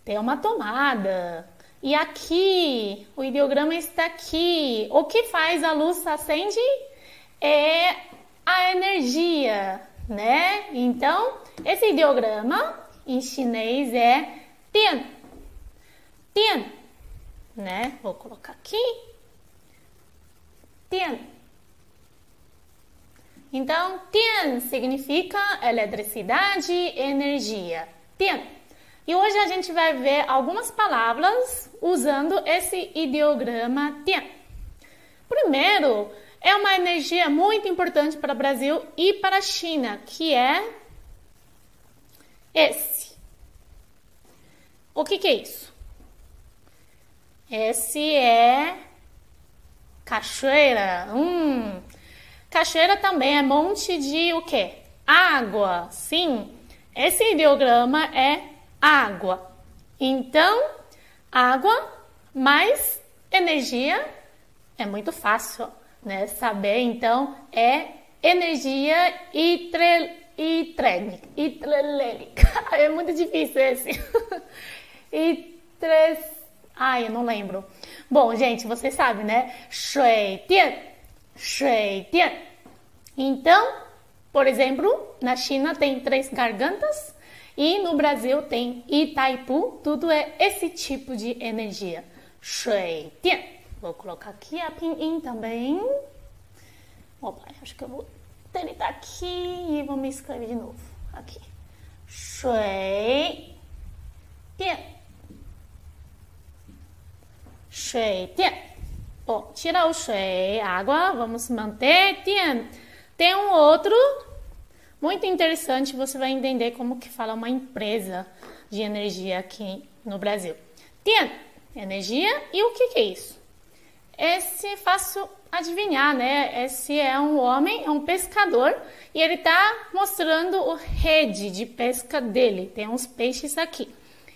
Tem uma tomada, e aqui, o ideograma está aqui. O que faz a luz acende é a energia, né? Então, esse ideograma em chinês é tian. Tian, né? Vou colocar aqui. Tian. Então, tian significa eletricidade, energia. Tian. E hoje a gente vai ver algumas palavras usando esse ideograma Tian. Primeiro, é uma energia muito importante para o Brasil e para a China, que é esse. O que, que é isso? Esse é cachoeira. Hum. Cachoeira também é monte de o quê? Água. Sim. Esse ideograma é água. Então, água mais energia é muito fácil, né? Saber, então, é energia hitrelênica. É muito difícil esse. Hitres... Ai, eu não lembro. Bom, gente, vocês sabem, né? Shui Dian. Shui Dian. Então, por exemplo, na China tem três gargantas e no Brasil tem Itaipu, tudo é esse tipo de energia. Shui Dian. Vou colocar aqui a pinyin também. Opa, acho que eu vou deletar aqui e vou me escrever de novo. Aqui. Shui Dian. Shui. Bom, tira o shui, água, vamos manter. Dian. Tem um outro muito interessante, você vai entender como que fala uma empresa de energia aqui no Brasil. Tian, energia, e o que, que é isso? Esse fácil adivinhar, né? Esse é um homem, é um pescador, e ele está mostrando o rede de pesca dele. Tem uns peixes aqui.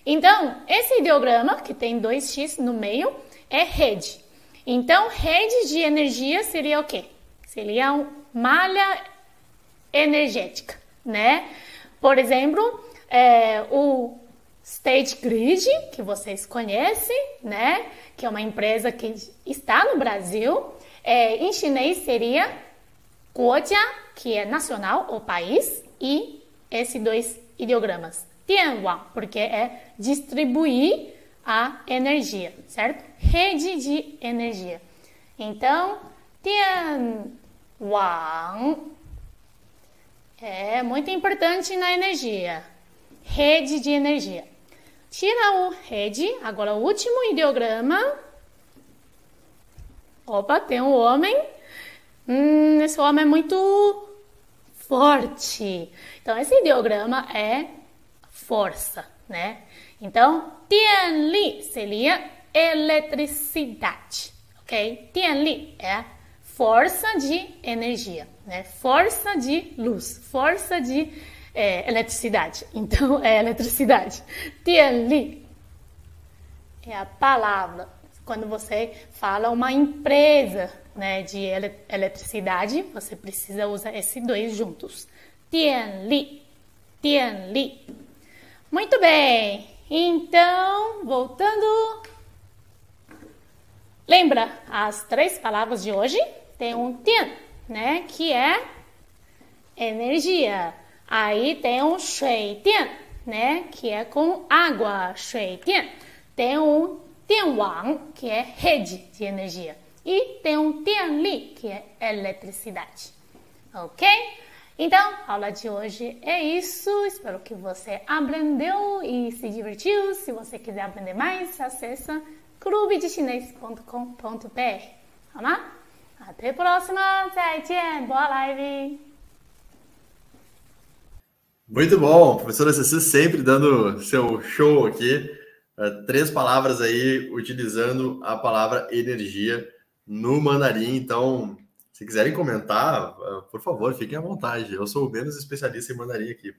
Então, esse ideograma, que tem dois X no meio, é rede. Então, rede de energia seria o quê? Seria uma malha energética, né? Por exemplo, é, o State Grid, que vocês conhecem, né? Que é uma empresa que está no Brasil. É, em chinês seria Guojia, que é nacional ou país, e esses dois ideogramas. Tianwang, porque é distribuir a energia, certo? Rede de energia. Então, Tianwang é muito importante na energia. Rede de energia. Tira o rede, agora o último ideograma. Opa, tem um homem. Hum, esse homem é muito forte. Então, esse ideograma é força, né? Então, Tianli seria eletricidade, ok? Tianli é força de energia, né? Força de luz, força de é, eletricidade. Então, é eletricidade. Tianli é a palavra. Quando você fala uma empresa né, de ele eletricidade, você precisa usar esses dois juntos. Tianli, Tianli. Muito bem. Então, voltando. Lembra as três palavras de hoje? tem um tian, né, que é energia. Aí tem um shui tian, né, que é com água, shui tian. Tem um tianwang, que é rede de energia. E tem um tianli, que é eletricidade. Ok? Então, a aula de hoje é isso. Espero que você aprendeu e se divertiu. Se você quiser aprender mais, acessa clubedechinês.com.br. Tá lá? Até a próxima, 再见, boa live! Muito bom, professora Ceci sempre dando seu show aqui. Uh, três palavras aí, utilizando a palavra energia no mandarim. Então, se quiserem comentar, uh, por favor, fiquem à vontade. Eu sou o menos especialista em mandarim aqui.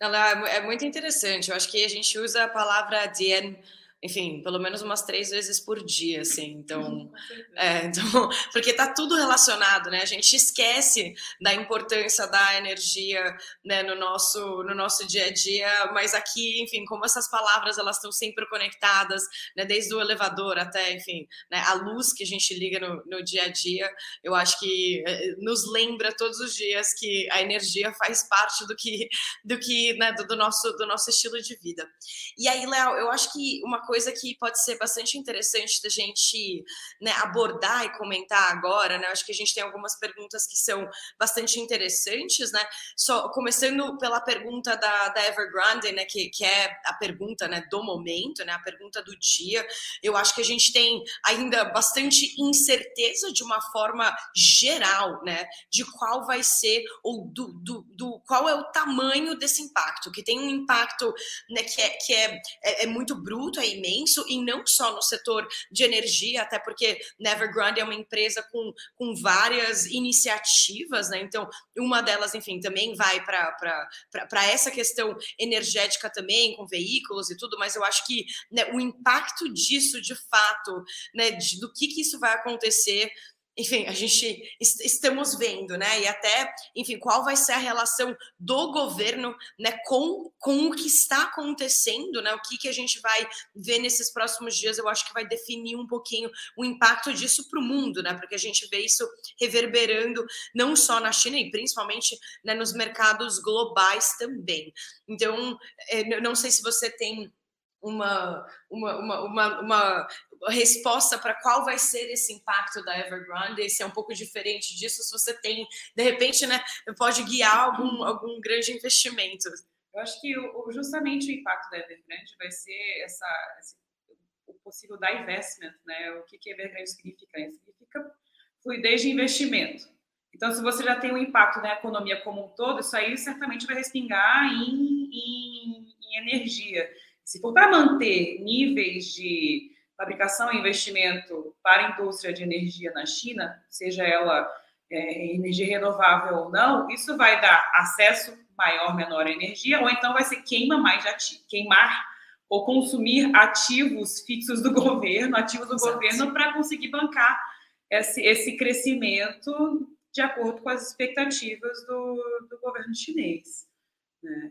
Ela é, é muito interessante. Eu acho que a gente usa a palavra dien enfim, pelo menos umas três vezes por dia, assim. Então, é, então, porque tá tudo relacionado, né? A gente esquece da importância da energia, né, no nosso no nosso dia a dia, mas aqui, enfim, como essas palavras elas estão sempre conectadas, né, desde o elevador até, enfim, né, a luz que a gente liga no, no dia a dia, eu acho que é, nos lembra todos os dias que a energia faz parte do que do que, né, do, do nosso do nosso estilo de vida. E aí, Léo, eu acho que uma coisa que pode ser bastante interessante da gente né, abordar e comentar agora, né? Acho que a gente tem algumas perguntas que são bastante interessantes, né? Só começando pela pergunta da, da Evergrande, né? Que, que é a pergunta né, do momento, né? A pergunta do dia. Eu acho que a gente tem ainda bastante incerteza de uma forma geral, né? De qual vai ser ou do, do, do qual é o tamanho desse impacto, que tem um impacto né, que, é, que é, é, é muito bruto, é imenso, e não só no setor de energia, até porque Nevergrande é uma empresa com, com várias iniciativas, né? Então, uma delas, enfim, também vai para essa questão energética também, com veículos e tudo, mas eu acho que né, o impacto disso, de fato, né, de, do que, que isso vai acontecer enfim, a gente estamos vendo, né? E até, enfim, qual vai ser a relação do governo, né, com, com o que está acontecendo, né? O que, que a gente vai ver nesses próximos dias, eu acho que vai definir um pouquinho o impacto disso para o mundo, né? Porque a gente vê isso reverberando não só na China e principalmente né, nos mercados globais também. Então, é, não sei se você tem uma, uma, uma, uma, uma resposta para qual vai ser esse impacto da Evergrande, se é um pouco diferente disso, se você tem, de repente, né, pode guiar algum, algum grande investimento. Eu acho que o, justamente o impacto da Evergrande vai ser essa, esse, o possível divestment, né? O que, que Evergrande significa? Significa fluidez de investimento. Então, se você já tem um impacto na economia como um todo, isso aí certamente vai respingar em, em, em energia. Se for para manter níveis de fabricação e investimento para a indústria de energia na China, seja ela é, energia renovável ou não, isso vai dar acesso maior, menor à energia, ou então vai ser queima mais queimar ou consumir ativos fixos do governo, ativos do Exato. governo para conseguir bancar esse, esse crescimento de acordo com as expectativas do, do governo chinês. Né?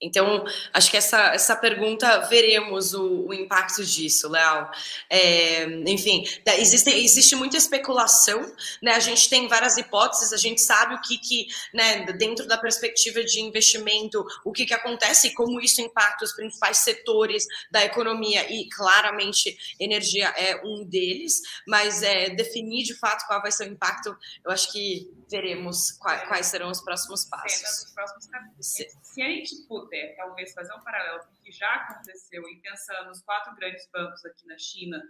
Então, acho que essa, essa pergunta, veremos o, o impacto disso, Léo. É, enfim, existe, existe muita especulação, né? A gente tem várias hipóteses, a gente sabe o que, que né, dentro da perspectiva de investimento, o que, que acontece e como isso impacta os principais setores da economia, e claramente energia é um deles, mas é, definir de fato qual vai ser o impacto, eu acho que veremos quais, quais serão os próximos passos. Os próximos se, se a gente puder, talvez, fazer um paralelo com o que já aconteceu e pensando nos quatro grandes bancos aqui na China,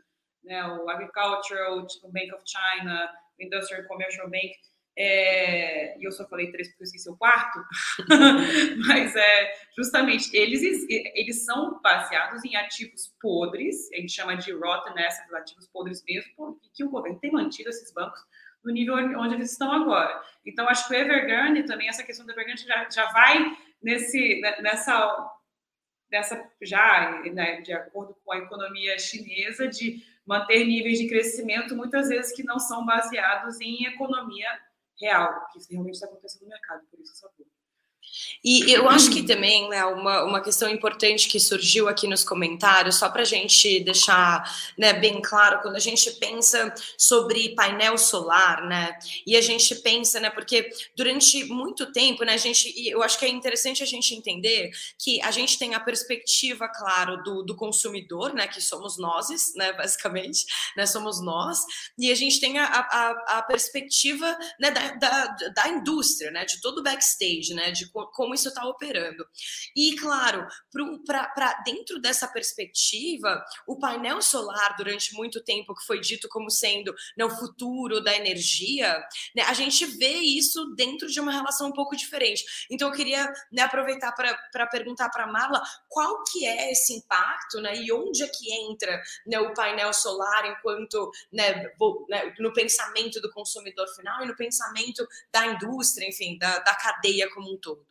né, o Agricultural, o Bank of China, o Industrial Commercial Bank, é, e eu só falei três porque eu esqueci o quarto, mas é justamente eles, eles são baseados em ativos podres, a gente chama de rotten assets, ativos podres mesmo, que o governo tem mantido esses bancos no nível onde eles estão agora. Então, acho que o Evergrande também, essa questão do Evergrande já, já vai nesse, né, nessa, já, né, de acordo com a economia chinesa, de manter níveis de crescimento, muitas vezes que não são baseados em economia real, que realmente está acontecendo no mercado, por isso essa dúvida. E eu acho que também, né, uma, uma questão importante que surgiu aqui nos comentários, só para a gente deixar né, bem claro, quando a gente pensa sobre painel solar, né, e a gente pensa, né, porque durante muito tempo, né, a gente, eu acho que é interessante a gente entender que a gente tem a perspectiva, claro, do, do consumidor, né, que somos nós, né, basicamente, né, somos nós, e a gente tem a, a, a perspectiva, né, da, da, da indústria, né, de todo o backstage, né, de como isso está operando. E, claro, para dentro dessa perspectiva, o painel solar, durante muito tempo, que foi dito como sendo né, o futuro da energia, né, a gente vê isso dentro de uma relação um pouco diferente. Então, eu queria né, aproveitar para perguntar para a Marla qual que é esse impacto né, e onde é que entra né, o painel solar enquanto né, né, no pensamento do consumidor final e no pensamento da indústria, enfim, da, da cadeia como um todo.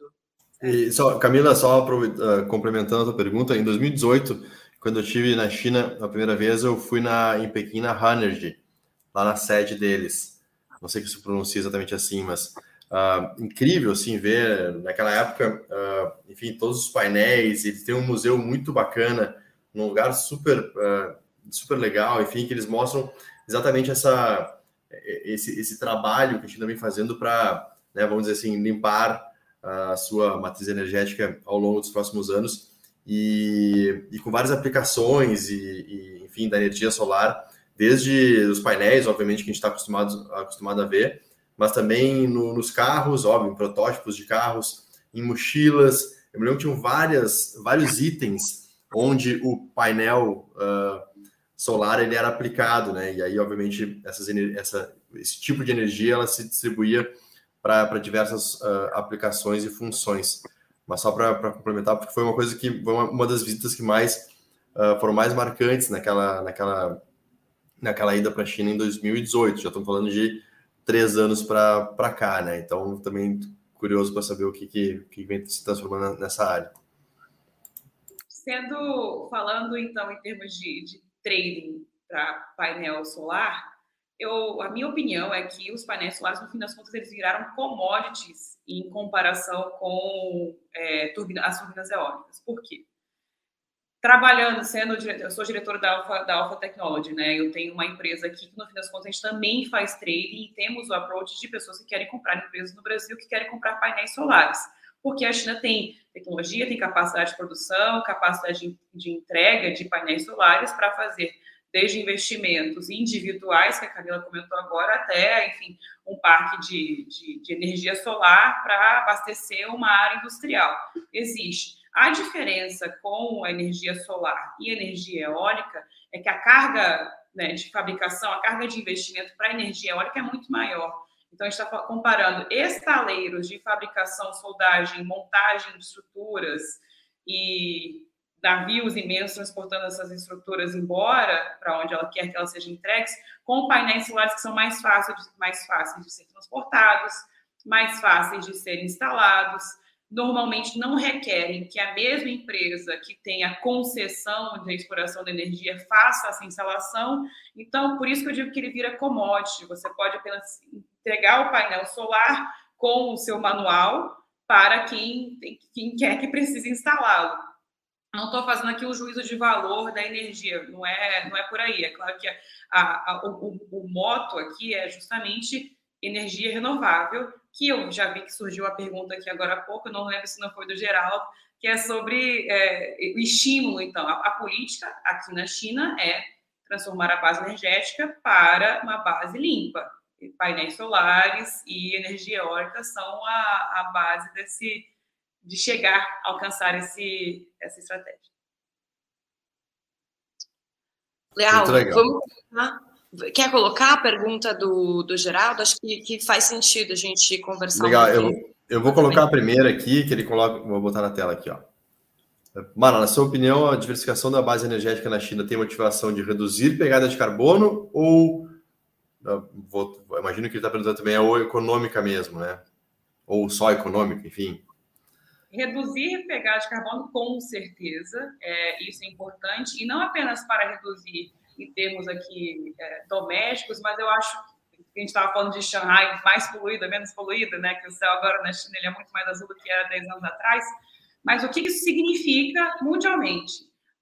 E só, Camila, só uh, complementando a tua pergunta, em 2018, quando eu estive na China a primeira vez, eu fui na, em Pequim na Hanergy, lá na sede deles. Não sei se pronuncia exatamente assim, mas uh, incrível assim ver naquela época, uh, enfim, todos os painéis. Eles têm um museu muito bacana, num lugar super super legal, enfim, que eles mostram exatamente essa esse, esse trabalho que a gente vem fazendo para, né, vamos dizer assim, limpar a sua matriz energética ao longo dos próximos anos. e, e com várias aplicações e, e, enfim, da energia solar, desde os painéis, obviamente, que a gente está acostumado, acostumado a ver, mas também no, nos carros, óbvio, em protótipos de carros, em mochilas. Eu me lembro que tinham várias, vários itens onde o painel uh, solar ele era aplicado, né? E aí, obviamente, essas, essa, esse tipo de energia ela se distribuía para diversas uh, aplicações e funções. Mas só para complementar, porque foi uma coisa que foi uma, uma das visitas que mais uh, foram mais marcantes naquela, naquela, naquela ida para a China em 2018. Já estamos falando de três anos para cá, né? Então, também curioso para saber o que, que, que vem se transformando nessa área. Sendo, falando então em termos de, de trading para painel solar, eu, a minha opinião é que os painéis solares, no fim das contas, eles viraram commodities em comparação com é, turbina, as turbinas eólicas. Por quê? Trabalhando, sendo eu sou diretora da Alpha, da Alpha Technology, né? Eu tenho uma empresa aqui que, no fim das contas, a gente também faz trading e temos o approach de pessoas que querem comprar empresas no Brasil que querem comprar painéis solares. Porque a China tem tecnologia, tem capacidade de produção, capacidade de, de entrega de painéis solares para fazer desde investimentos individuais, que a Camila comentou agora, até, enfim, um parque de, de, de energia solar para abastecer uma área industrial. Existe. A diferença com a energia solar e energia eólica é que a carga né, de fabricação, a carga de investimento para energia eólica é muito maior. Então, a gente está comparando estaleiros de fabricação, soldagem, montagem de estruturas e navios imensos transportando essas estruturas embora para onde ela quer que elas sejam entregues, com painéis solares que são mais fáceis, mais fáceis de ser transportados, mais fáceis de serem instalados, normalmente não requerem que a mesma empresa que tem a concessão de exploração de energia faça essa instalação. Então, por isso que eu digo que ele vira commodity. Você pode apenas entregar o painel solar com o seu manual para quem, quem quer que precise instalá-lo não estou fazendo aqui o juízo de valor da energia, não é, não é por aí. É claro que a, a, o, o, moto aqui é justamente energia renovável, que eu já vi que surgiu a pergunta aqui agora há pouco, não lembro se não foi do Geraldo, que é sobre é, o estímulo. Então, a, a política aqui na China é transformar a base energética para uma base limpa. Painéis solares e energia eólica são a, a base desse de chegar a alcançar esse, essa estratégia. Leal, vamos Quer colocar a pergunta do, do Geraldo? Acho que, que faz sentido a gente conversar. Legal, um eu, eu vou colocar a primeira aqui, que ele coloca, vou botar na tela aqui, ó. Mara, na sua opinião, a diversificação da base energética na China tem motivação de reduzir pegada de carbono ou, vou, imagino que ele está perguntando também, é ou econômica mesmo, né? Ou só econômica, enfim. Reduzir pegada de carbono, com certeza, é, isso é importante, e não apenas para reduzir em termos aqui é, domésticos, mas eu acho que a gente estava falando de Xangai mais poluída, menos poluída, né? Que o céu agora na China ele é muito mais azul do que era 10 anos atrás. Mas o que isso significa mundialmente?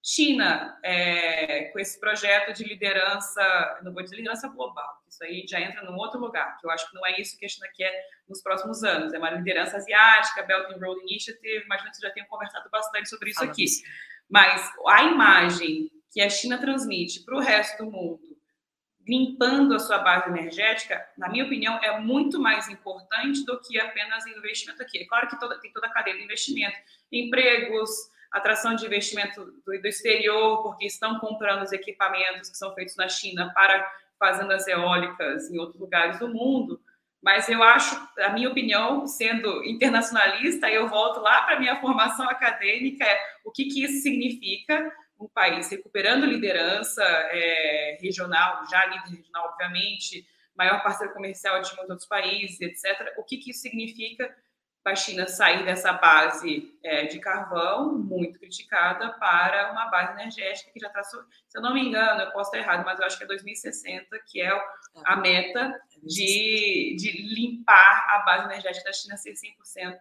China, é, com esse projeto de liderança, não vou dizer liderança global, isso aí já entra num outro lugar, que eu acho que não é isso que a China quer nos próximos anos, é uma liderança asiática, Belt and Road Initiative, imagino que você já tenha conversado bastante sobre isso aqui. Mas a imagem que a China transmite para o resto do mundo, limpando a sua base energética, na minha opinião, é muito mais importante do que apenas investimento aqui. É claro que toda, tem toda a cadeia de investimento, empregos, atração de investimento do, do exterior, porque estão comprando os equipamentos que são feitos na China para fazendas eólicas em outros lugares do mundo. Mas eu acho, a minha opinião, sendo internacionalista, eu volto lá para a minha formação acadêmica, é o que, que isso significa um país recuperando liderança é, regional, já líder regional, obviamente, maior parceiro comercial de muitos outros países, etc. O que, que isso significa a China sair dessa base é, de carvão, muito criticada, para uma base energética que já traçou, se eu não me engano, eu posso estar errado, mas eu acho que é 2060, que é a meta de, de limpar a base energética da China ser 100%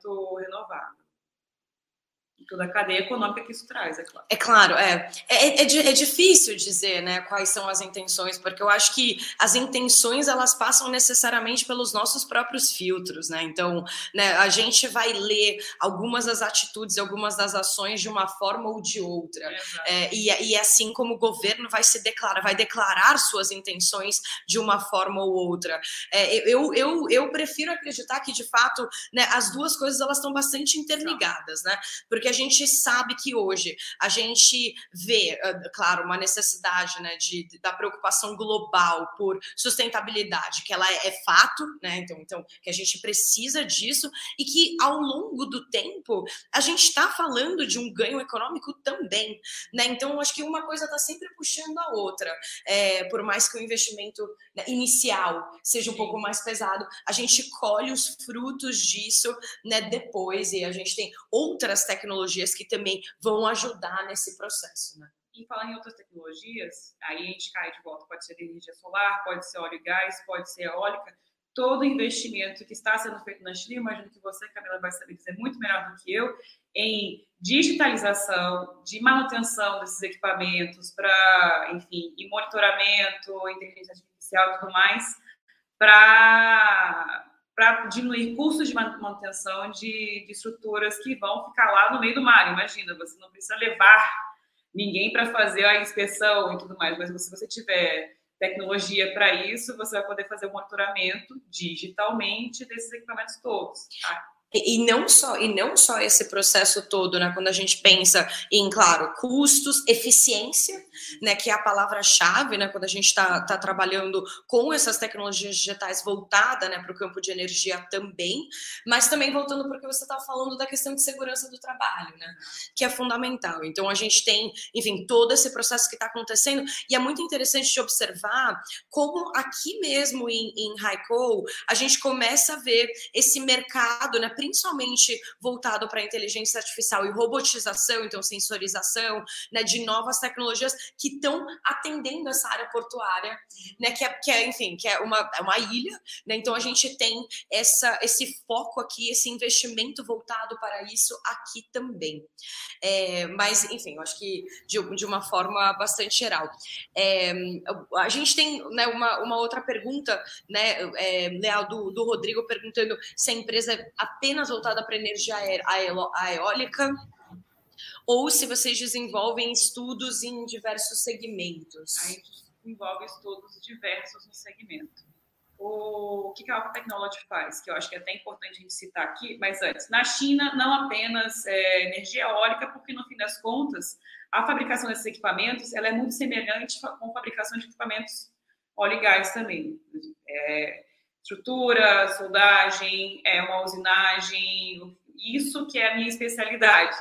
toda a cadeia econômica que isso traz, é claro. É claro, é. É, é, é, difícil dizer né, quais são as intenções, porque eu acho que as intenções elas passam necessariamente pelos nossos próprios filtros, né? Então, né, a gente vai ler algumas das atitudes, algumas das ações de uma forma ou de outra. É, e, e assim como o governo vai se declarar, vai declarar suas intenções de uma forma ou outra. É, eu, eu, eu prefiro acreditar que, de fato, né, as duas coisas elas estão bastante interligadas, né? Porque a gente sabe que hoje a gente vê, claro, uma necessidade né, de, da preocupação global por sustentabilidade, que ela é, é fato, né? Então, então, que a gente precisa disso e que ao longo do tempo a gente está falando de um ganho econômico também, né? Então, acho que uma coisa está sempre puxando a outra. É, por mais que o investimento né, inicial seja um pouco mais pesado, a gente colhe os frutos disso né, depois e a gente tem outras tecnologias tecnologias que também vão ajudar nesse processo, né? E falando em outras tecnologias, aí a gente cai de volta, pode ser energia solar, pode ser óleo e gás, pode ser eólica, todo investimento que está sendo feito na China, imagino que você, Camila, vai saber dizer muito melhor do que eu, em digitalização, de manutenção desses equipamentos, para, enfim, e monitoramento, inteligência artificial e tudo mais, para para diminuir custos de manutenção de, de, estruturas que vão ficar lá no meio do mar. Imagina, você não precisa levar ninguém para fazer a inspeção e tudo mais, mas se você tiver tecnologia para isso, você vai poder fazer o monitoramento digitalmente desses equipamentos todos. Tá? E não só e não só esse processo todo, né? Quando a gente pensa em, claro, custos, eficiência, né? Que é a palavra-chave, né? Quando a gente está tá trabalhando com essas tecnologias digitais voltada, né? Para o campo de energia também, mas também voltando porque você está falando da questão de segurança do trabalho, né? Que é fundamental. Então a gente tem, enfim, todo esse processo que está acontecendo e é muito interessante de observar como aqui mesmo em, em Haikou a gente começa a ver esse mercado, né? Principalmente voltado para inteligência artificial e robotização, então sensorização, né, de novas tecnologias que estão atendendo essa área portuária, né, que é, que é enfim, que é uma, é uma ilha, né, então a gente tem essa, esse foco aqui, esse investimento voltado para isso aqui também. É, mas, enfim, eu acho que de, de uma forma bastante geral. É, a gente tem né, uma, uma outra pergunta, né, é, Leal, do, do Rodrigo, perguntando se a empresa é apenas apenas voltada para energia eólica ou se vocês desenvolvem estudos em diversos segmentos. A gente desenvolve estudos diversos no segmento. O que a Alpha Technology faz, que eu acho que é até importante a gente citar aqui, mas antes, na China, não apenas é, energia eólica, porque no fim das contas, a fabricação desses equipamentos ela é muito semelhante com a fabricação de equipamentos óleo e gás também. É, estrutura, soldagem, é uma usinagem, isso que é a minha especialidade.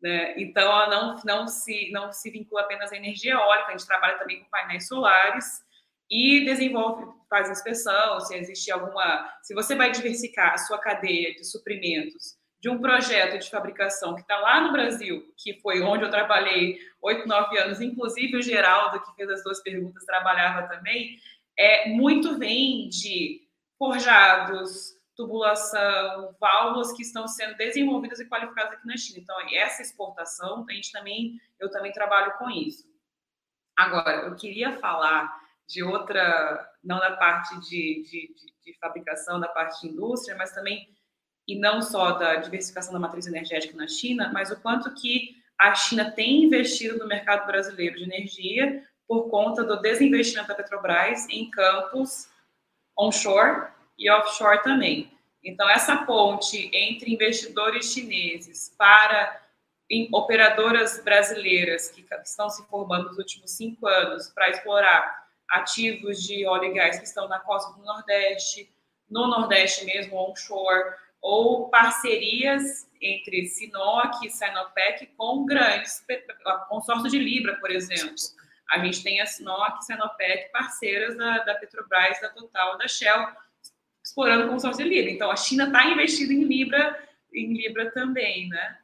Né? Então, ela não, não, se, não se vincula apenas à energia eólica, a gente trabalha também com painéis solares e desenvolve, faz inspeção, se existe alguma. Se você vai diversificar a sua cadeia de suprimentos de um projeto de fabricação que está lá no Brasil, que foi onde eu trabalhei oito, nove anos, inclusive o Geraldo, que fez as duas perguntas, trabalhava também, é muito vem de forjados, tubulação, válvulas que estão sendo desenvolvidas e qualificadas aqui na China. Então, essa exportação, a gente também, eu também trabalho com isso. Agora, eu queria falar de outra, não da parte de, de, de, de fabricação, da parte de indústria, mas também, e não só da diversificação da matriz energética na China, mas o quanto que a China tem investido no mercado brasileiro de energia por conta do desinvestimento da Petrobras em campos onshore e offshore também. Então, essa ponte entre investidores chineses para operadoras brasileiras que estão se formando nos últimos cinco anos para explorar ativos de óleo e gás que estão na costa do Nordeste, no Nordeste mesmo, onshore, ou parcerias entre Sinoc e Sinopec com grandes, consórcio de Libra, por exemplo. A gente tem a Sinoc e Sinopec, parceiras da, da Petrobras, da Total, da Shell, explorando o consórcio de Libra. Então, a China está investindo em Libra, em Libra também, né?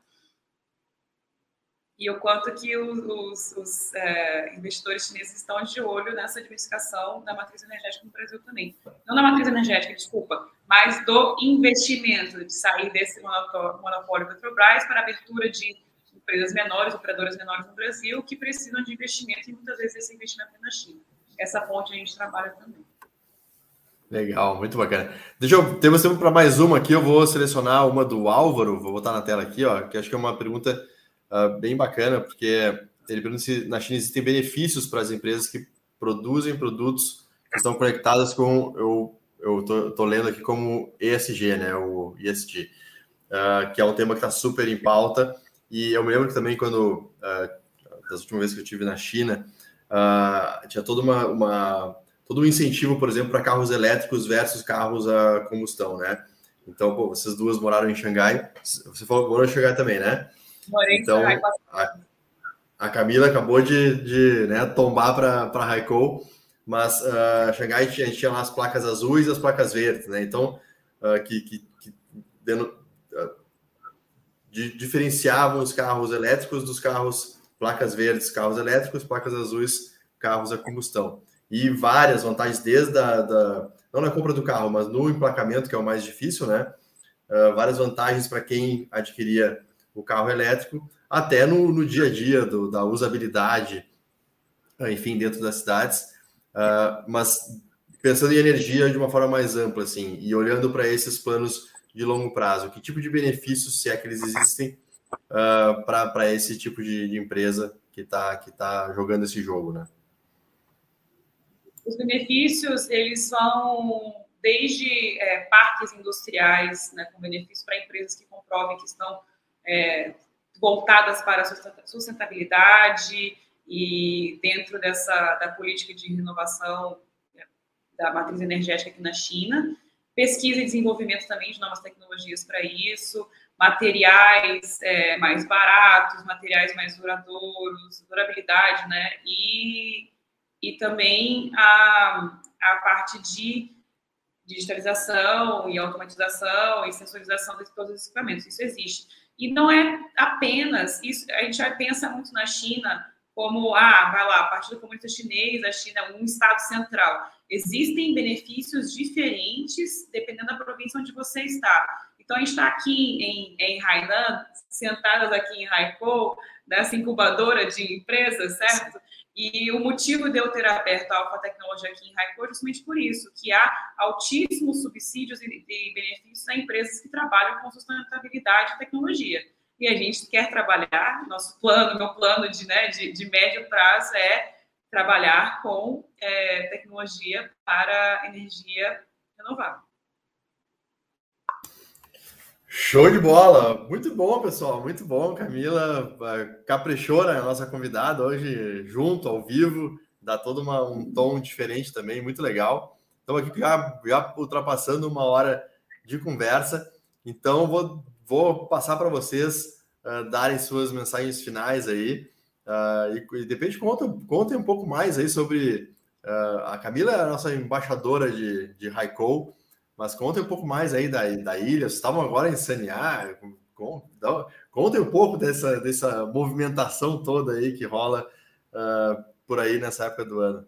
E o quanto que os, os, os é, investidores chineses estão de olho nessa diversificação da matriz energética no Brasil também. Não da matriz energética, desculpa, mas do investimento, de sair desse monopólio Petrobras para abertura de empresas menores, operadoras menores no Brasil, que precisam de investimento e muitas vezes esse investimento é na China. Essa ponte a gente trabalha também. Legal, muito bacana. Deixa eu. Temos tempo para mais uma aqui. Eu vou selecionar uma do Álvaro, vou botar na tela aqui, ó, que acho que é uma pergunta uh, bem bacana, porque ele pergunta se na China existem benefícios para as empresas que produzem produtos que estão conectadas com. Eu eu tô, tô lendo aqui como ESG, né? O ESG, uh, ah, que é um tema que está super em pauta. E eu me lembro que também quando uh, das últimas vezes que eu tive na China, tinha toda uma, uma todo um incentivo, por exemplo, para carros elétricos versus carros a combustão, né? Então, pô, vocês duas moraram em Xangai. Você falou que morou em Xangai também, né? Morei então, em a, a, Camila acabou de, de né, tombar para a Raikkow, mas uh, Xangai a gente tinha lá as placas azuis e as placas verdes, né? Então, uh, que, que, que dando, uh, de, diferenciavam os carros elétricos dos carros placas verdes, carros elétricos, placas azuis, carros a combustão e várias vantagens, desde a, da, não na compra do carro, mas no emplacamento, que é o mais difícil, né? Uh, várias vantagens para quem adquiria o carro elétrico, até no, no dia a dia do, da usabilidade, enfim, dentro das cidades. Uh, mas pensando em energia de uma forma mais ampla, assim, e olhando para esses planos de longo prazo, que tipo de benefícios, se é que eles existem, uh, para esse tipo de, de empresa que está que tá jogando esse jogo, né? Os benefícios, eles vão desde é, parques industriais, né, com benefícios para empresas que comprovem que estão é, voltadas para a sustentabilidade e dentro dessa da política de renovação né, da matriz energética aqui na China, pesquisa e desenvolvimento também de novas tecnologias para isso, materiais é, mais baratos, materiais mais duradouros, durabilidade, né? E e também a, a parte de digitalização e automatização e sensorização de todos os equipamentos. Isso existe. E não é apenas isso, a gente já pensa muito na China como, ah, vai lá, a partir do Comunista Chinês, a China é um estado central. Existem benefícios diferentes dependendo da província onde você está. Então, a gente está aqui em, em Hainan, sentadas aqui em Haikou, nessa incubadora de empresas, certo? E o motivo de eu ter aberto a Alfa Tecnologia aqui em Raico é justamente por isso, que há altíssimos subsídios e, benefícios a empresas que trabalham com sustentabilidade e tecnologia. E a gente quer trabalhar, nosso plano, meu plano de, né, de, de médio prazo é trabalhar com é, tecnologia para energia renovável. Show de bola! Muito bom, pessoal, muito bom. Camila caprichou, né? A nossa convidada hoje, junto, ao vivo, dá todo uma, um tom diferente também, muito legal. Estamos aqui já, já ultrapassando uma hora de conversa, então vou, vou passar para vocês uh, darem suas mensagens finais aí. Uh, e, e depois contem, contem um pouco mais aí sobre. Uh, a Camila é a nossa embaixadora de, de Raikkow. Mas contem um pouco mais aí da, da ilha. Vocês estavam agora em Saniá. Contem um pouco dessa, dessa movimentação toda aí que rola uh, por aí nessa época do ano.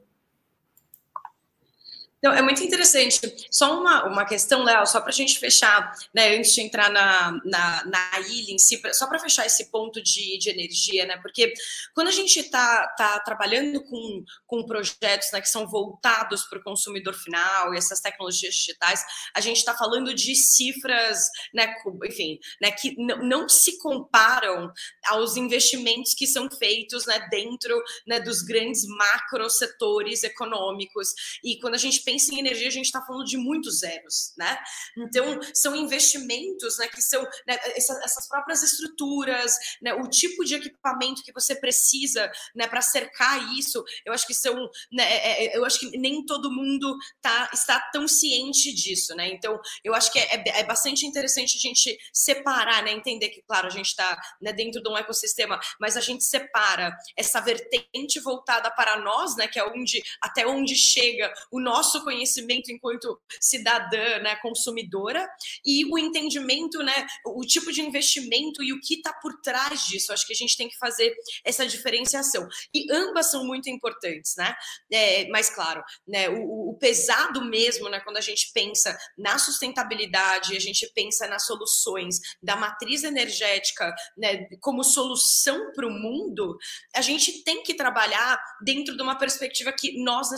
Então, é muito interessante. Só uma, uma questão, Léo, só para a gente fechar, né, antes de entrar na, na, na ilha em si, só para fechar esse ponto de, de energia, né? Porque quando a gente está tá trabalhando com, com projetos né, que são voltados para o consumidor final e essas tecnologias digitais, a gente está falando de cifras, né, enfim, né, que não se comparam aos investimentos que são feitos né, dentro né, dos grandes macro setores econômicos. E quando a gente pensa em energia, a gente está falando de muitos zeros, né? Então, são investimentos, né, que são né, essa, essas próprias estruturas, né, o tipo de equipamento que você precisa, né, para cercar isso. Eu acho que são, né, é, é, eu acho que nem todo mundo tá, está tão ciente disso, né? Então, eu acho que é, é, é bastante interessante a gente separar, né, entender que, claro, a gente está né, dentro de um ecossistema, mas a gente separa essa vertente voltada para nós, né, que é onde até onde chega o nosso conhecimento enquanto cidadã, né, consumidora, e o entendimento, né, o tipo de investimento e o que está por trás disso. Acho que a gente tem que fazer essa diferenciação. E ambas são muito importantes, né? É, mas claro, né, o, o pesado mesmo, né, quando a gente pensa na sustentabilidade, a gente pensa nas soluções da matriz energética, né, como solução para o mundo, a gente tem que trabalhar dentro de uma perspectiva que nós,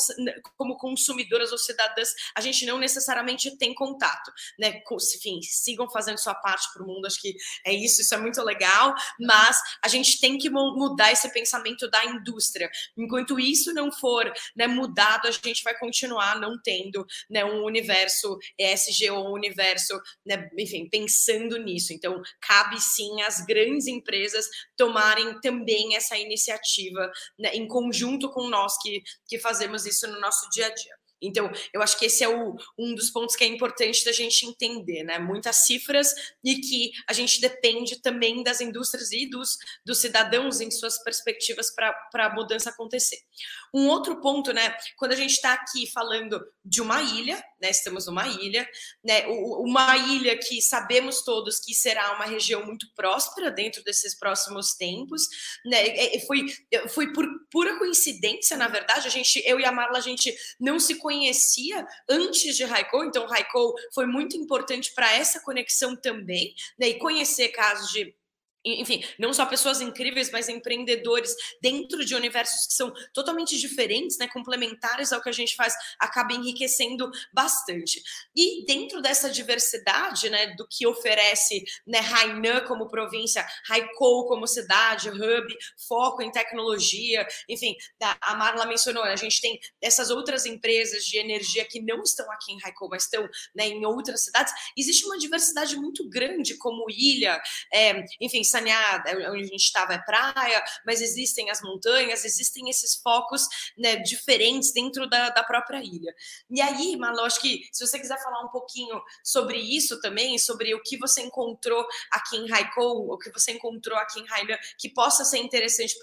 como consumidoras ou cidadãs, a gente não necessariamente tem contato, né? Enfim, sigam fazendo sua parte para o mundo, acho que é isso, isso é muito legal, mas a gente tem que mudar esse pensamento da indústria. Enquanto isso não for né, mudado, a gente vai continuar não tendo né, um universo ESG ou um universo, né, enfim, pensando nisso. Então, cabe sim às grandes empresas tomarem também essa iniciativa né, em conjunto com nós que, que fazemos isso no nosso dia a dia. Então, eu acho que esse é o, um dos pontos que é importante da gente entender, né? Muitas cifras e que a gente depende também das indústrias e dos, dos cidadãos em suas perspectivas para a mudança acontecer. Um outro ponto, né? Quando a gente está aqui falando de uma ilha, né? Estamos numa ilha, né? Uma ilha que sabemos todos que será uma região muito próspera dentro desses próximos tempos, né? Foi, foi por pura coincidência, na verdade, a gente, eu e a Marla, a gente não se conhecia antes de Raikkonen, então Raikkonen foi muito importante para essa conexão também, né? E conhecer casos de enfim, não só pessoas incríveis, mas empreendedores dentro de universos que são totalmente diferentes, né, complementares ao que a gente faz, acaba enriquecendo bastante. E dentro dessa diversidade, né, do que oferece, né, Hainan como província, Haikou como cidade, hub, foco em tecnologia, enfim, a Marla mencionou, né, a gente tem essas outras empresas de energia que não estão aqui em Haikou, mas estão, né, em outras cidades. Existe uma diversidade muito grande, como ilha, é, enfim, saneada, é onde a gente estava é praia, mas existem as montanhas, existem esses focos né, diferentes dentro da, da própria ilha. E aí, Malu, acho que se você quiser falar um pouquinho sobre isso também, sobre o que você encontrou aqui em Haikou, o que você encontrou aqui em Hainan, que possa ser interessante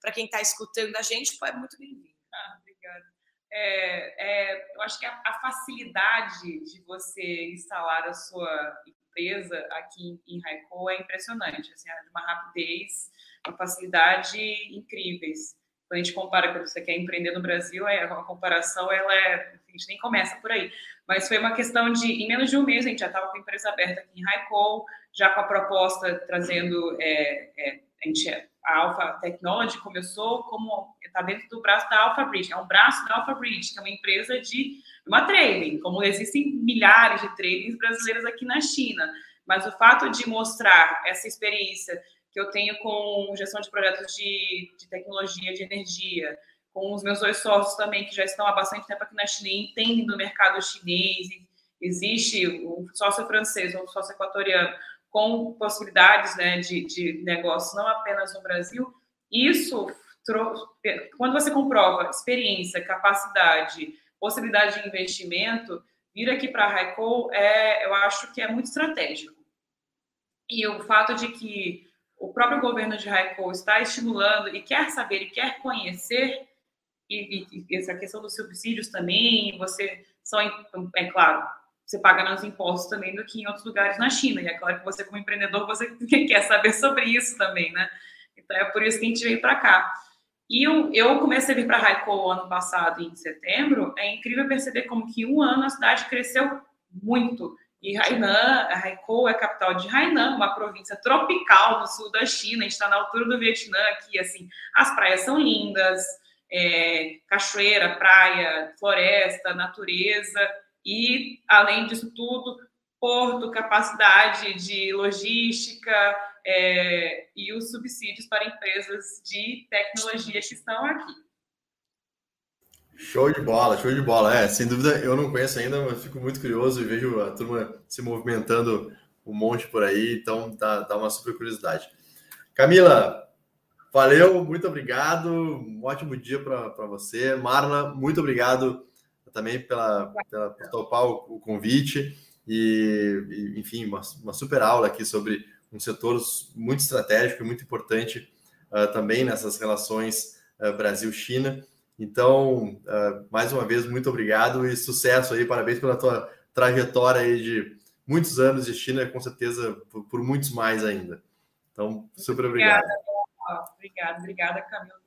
para quem está escutando a gente, é muito bem-vindo. Ah, obrigada. É, é, eu acho que a, a, facilidade de você instalar a sua empresa aqui em Raico é impressionante, assim, é de uma rapidez, uma facilidade incríveis. Quando a gente compara quando você quer empreender no Brasil, é, a comparação ela é, a gente nem começa por aí. Mas foi uma questão de, em menos de um mês, a gente já estava com a empresa aberta aqui em Raico, já com a proposta trazendo, é, é, a gente, a Alpha Technology começou como está dentro do braço da Alpha Bridge, é um braço da Alpha Bridge, que é uma empresa de uma trading, como existem milhares de tradings brasileiros aqui na China. Mas o fato de mostrar essa experiência que eu tenho com gestão de projetos de, de tecnologia, de energia, com os meus dois sócios também, que já estão há bastante tempo aqui na China e entendem do mercado chinês, existe um sócio francês, um sócio equatoriano, com possibilidades né, de, de negócio, não apenas no Brasil, isso, quando você comprova experiência, capacidade, possibilidade de investimento, vir aqui para a Raico, é, eu acho que é muito estratégico. E o fato de que o próprio governo de Raico está estimulando e quer saber e quer conhecer, e, e, e essa questão dos subsídios também, você só, é claro, você paga nos impostos também do que em outros lugares na China. E é claro que você, como empreendedor, você quer saber sobre isso também, né? Então é por isso que a gente veio para cá. E eu, eu comecei a vir para Raikou ano passado, em setembro. É incrível perceber como que um ano a cidade cresceu muito. E Hainan, Raikou é a capital de Hainan, uma província tropical no sul da China. A gente está na altura do Vietnã aqui, assim. As praias são lindas, é, cachoeira, praia, floresta, natureza. E, além disso tudo, porto, capacidade de logística, é, e os subsídios para empresas de tecnologia que estão aqui. Show de bola, show de bola. É, sem dúvida, eu não conheço ainda, mas fico muito curioso e vejo a turma se movimentando um monte por aí, então dá, dá uma super curiosidade. Camila, valeu, muito obrigado, um ótimo dia para você. Marla, muito obrigado também pela, pela por topar o, o convite e, e, enfim, uma, uma super aula aqui sobre um setor muito estratégico e muito importante uh, também nessas relações uh, Brasil-China. Então, uh, mais uma vez, muito obrigado e sucesso aí, parabéns pela tua trajetória aí de muitos anos de China, com certeza por, por muitos mais ainda. Então, super obrigado. Obrigada, obrigada, Camila.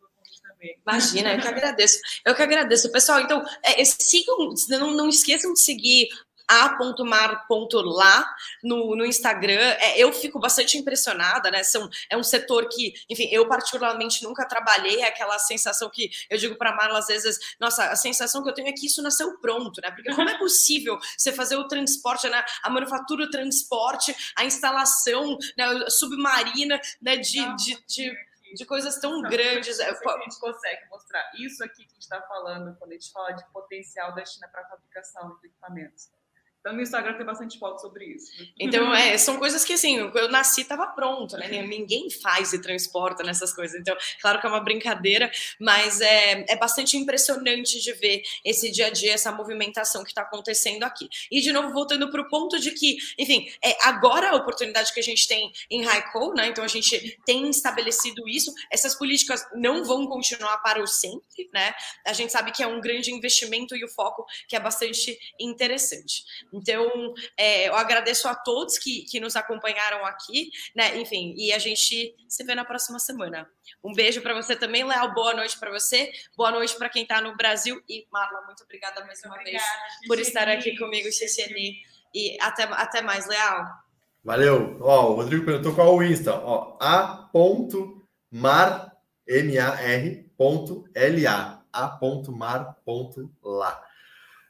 Imagina, eu que agradeço. Eu que agradeço. Pessoal, então, é, sigam, não, não esqueçam de seguir a.mar.lá no, no Instagram. É, eu fico bastante impressionada, né? São, é um setor que, enfim, eu particularmente nunca trabalhei, é aquela sensação que eu digo para Marla às vezes, nossa, a sensação que eu tenho é que isso nasceu pronto, né? Porque como é possível você fazer o transporte, né? a manufatura, o transporte, a instalação né? submarina né? de, de, de de coisas tão não, grandes. É, a gente consegue mostrar isso aqui que a gente está falando quando a gente fala de potencial da China para a fabricação de equipamentos. Então, no Instagram tem bastante foto sobre isso. Então, é, são coisas que, assim, eu nasci estava pronto, né? Ninguém faz e transporta nessas coisas. Então, claro que é uma brincadeira, mas é, é bastante impressionante de ver esse dia a dia, essa movimentação que está acontecendo aqui. E, de novo, voltando para o ponto de que, enfim, é agora a oportunidade que a gente tem em Raikkow, né? Então, a gente tem estabelecido isso. Essas políticas não vão continuar para o sempre, né? A gente sabe que é um grande investimento e o foco que é bastante interessante. Então, é, eu agradeço a todos que, que nos acompanharam aqui, né? Enfim, e a gente se vê na próxima semana. Um beijo para você também, Léo. Boa noite para você. Boa noite para quem está no Brasil. E, Marla, muito obrigada mais uma obrigada, vez por estar aqui comigo, Xixeni. E até, até mais, Leal. Valeu. Ó, o Rodrigo perguntou qual o Insta. Ó, a.mar, M-A-R, ponto L-A. a.mar.lá.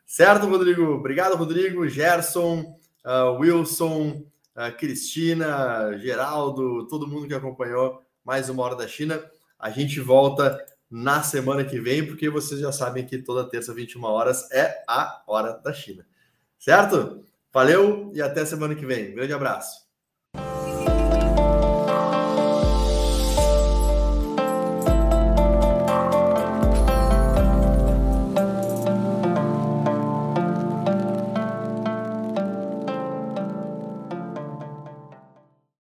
Certo, Rodrigo? Obrigado, Rodrigo, Gerson, uh, Wilson, uh, Cristina, Geraldo, todo mundo que acompanhou mais uma Hora da China. A gente volta na semana que vem, porque vocês já sabem que toda terça, 21 horas, é a Hora da China. Certo? Valeu e até semana que vem. grande abraço.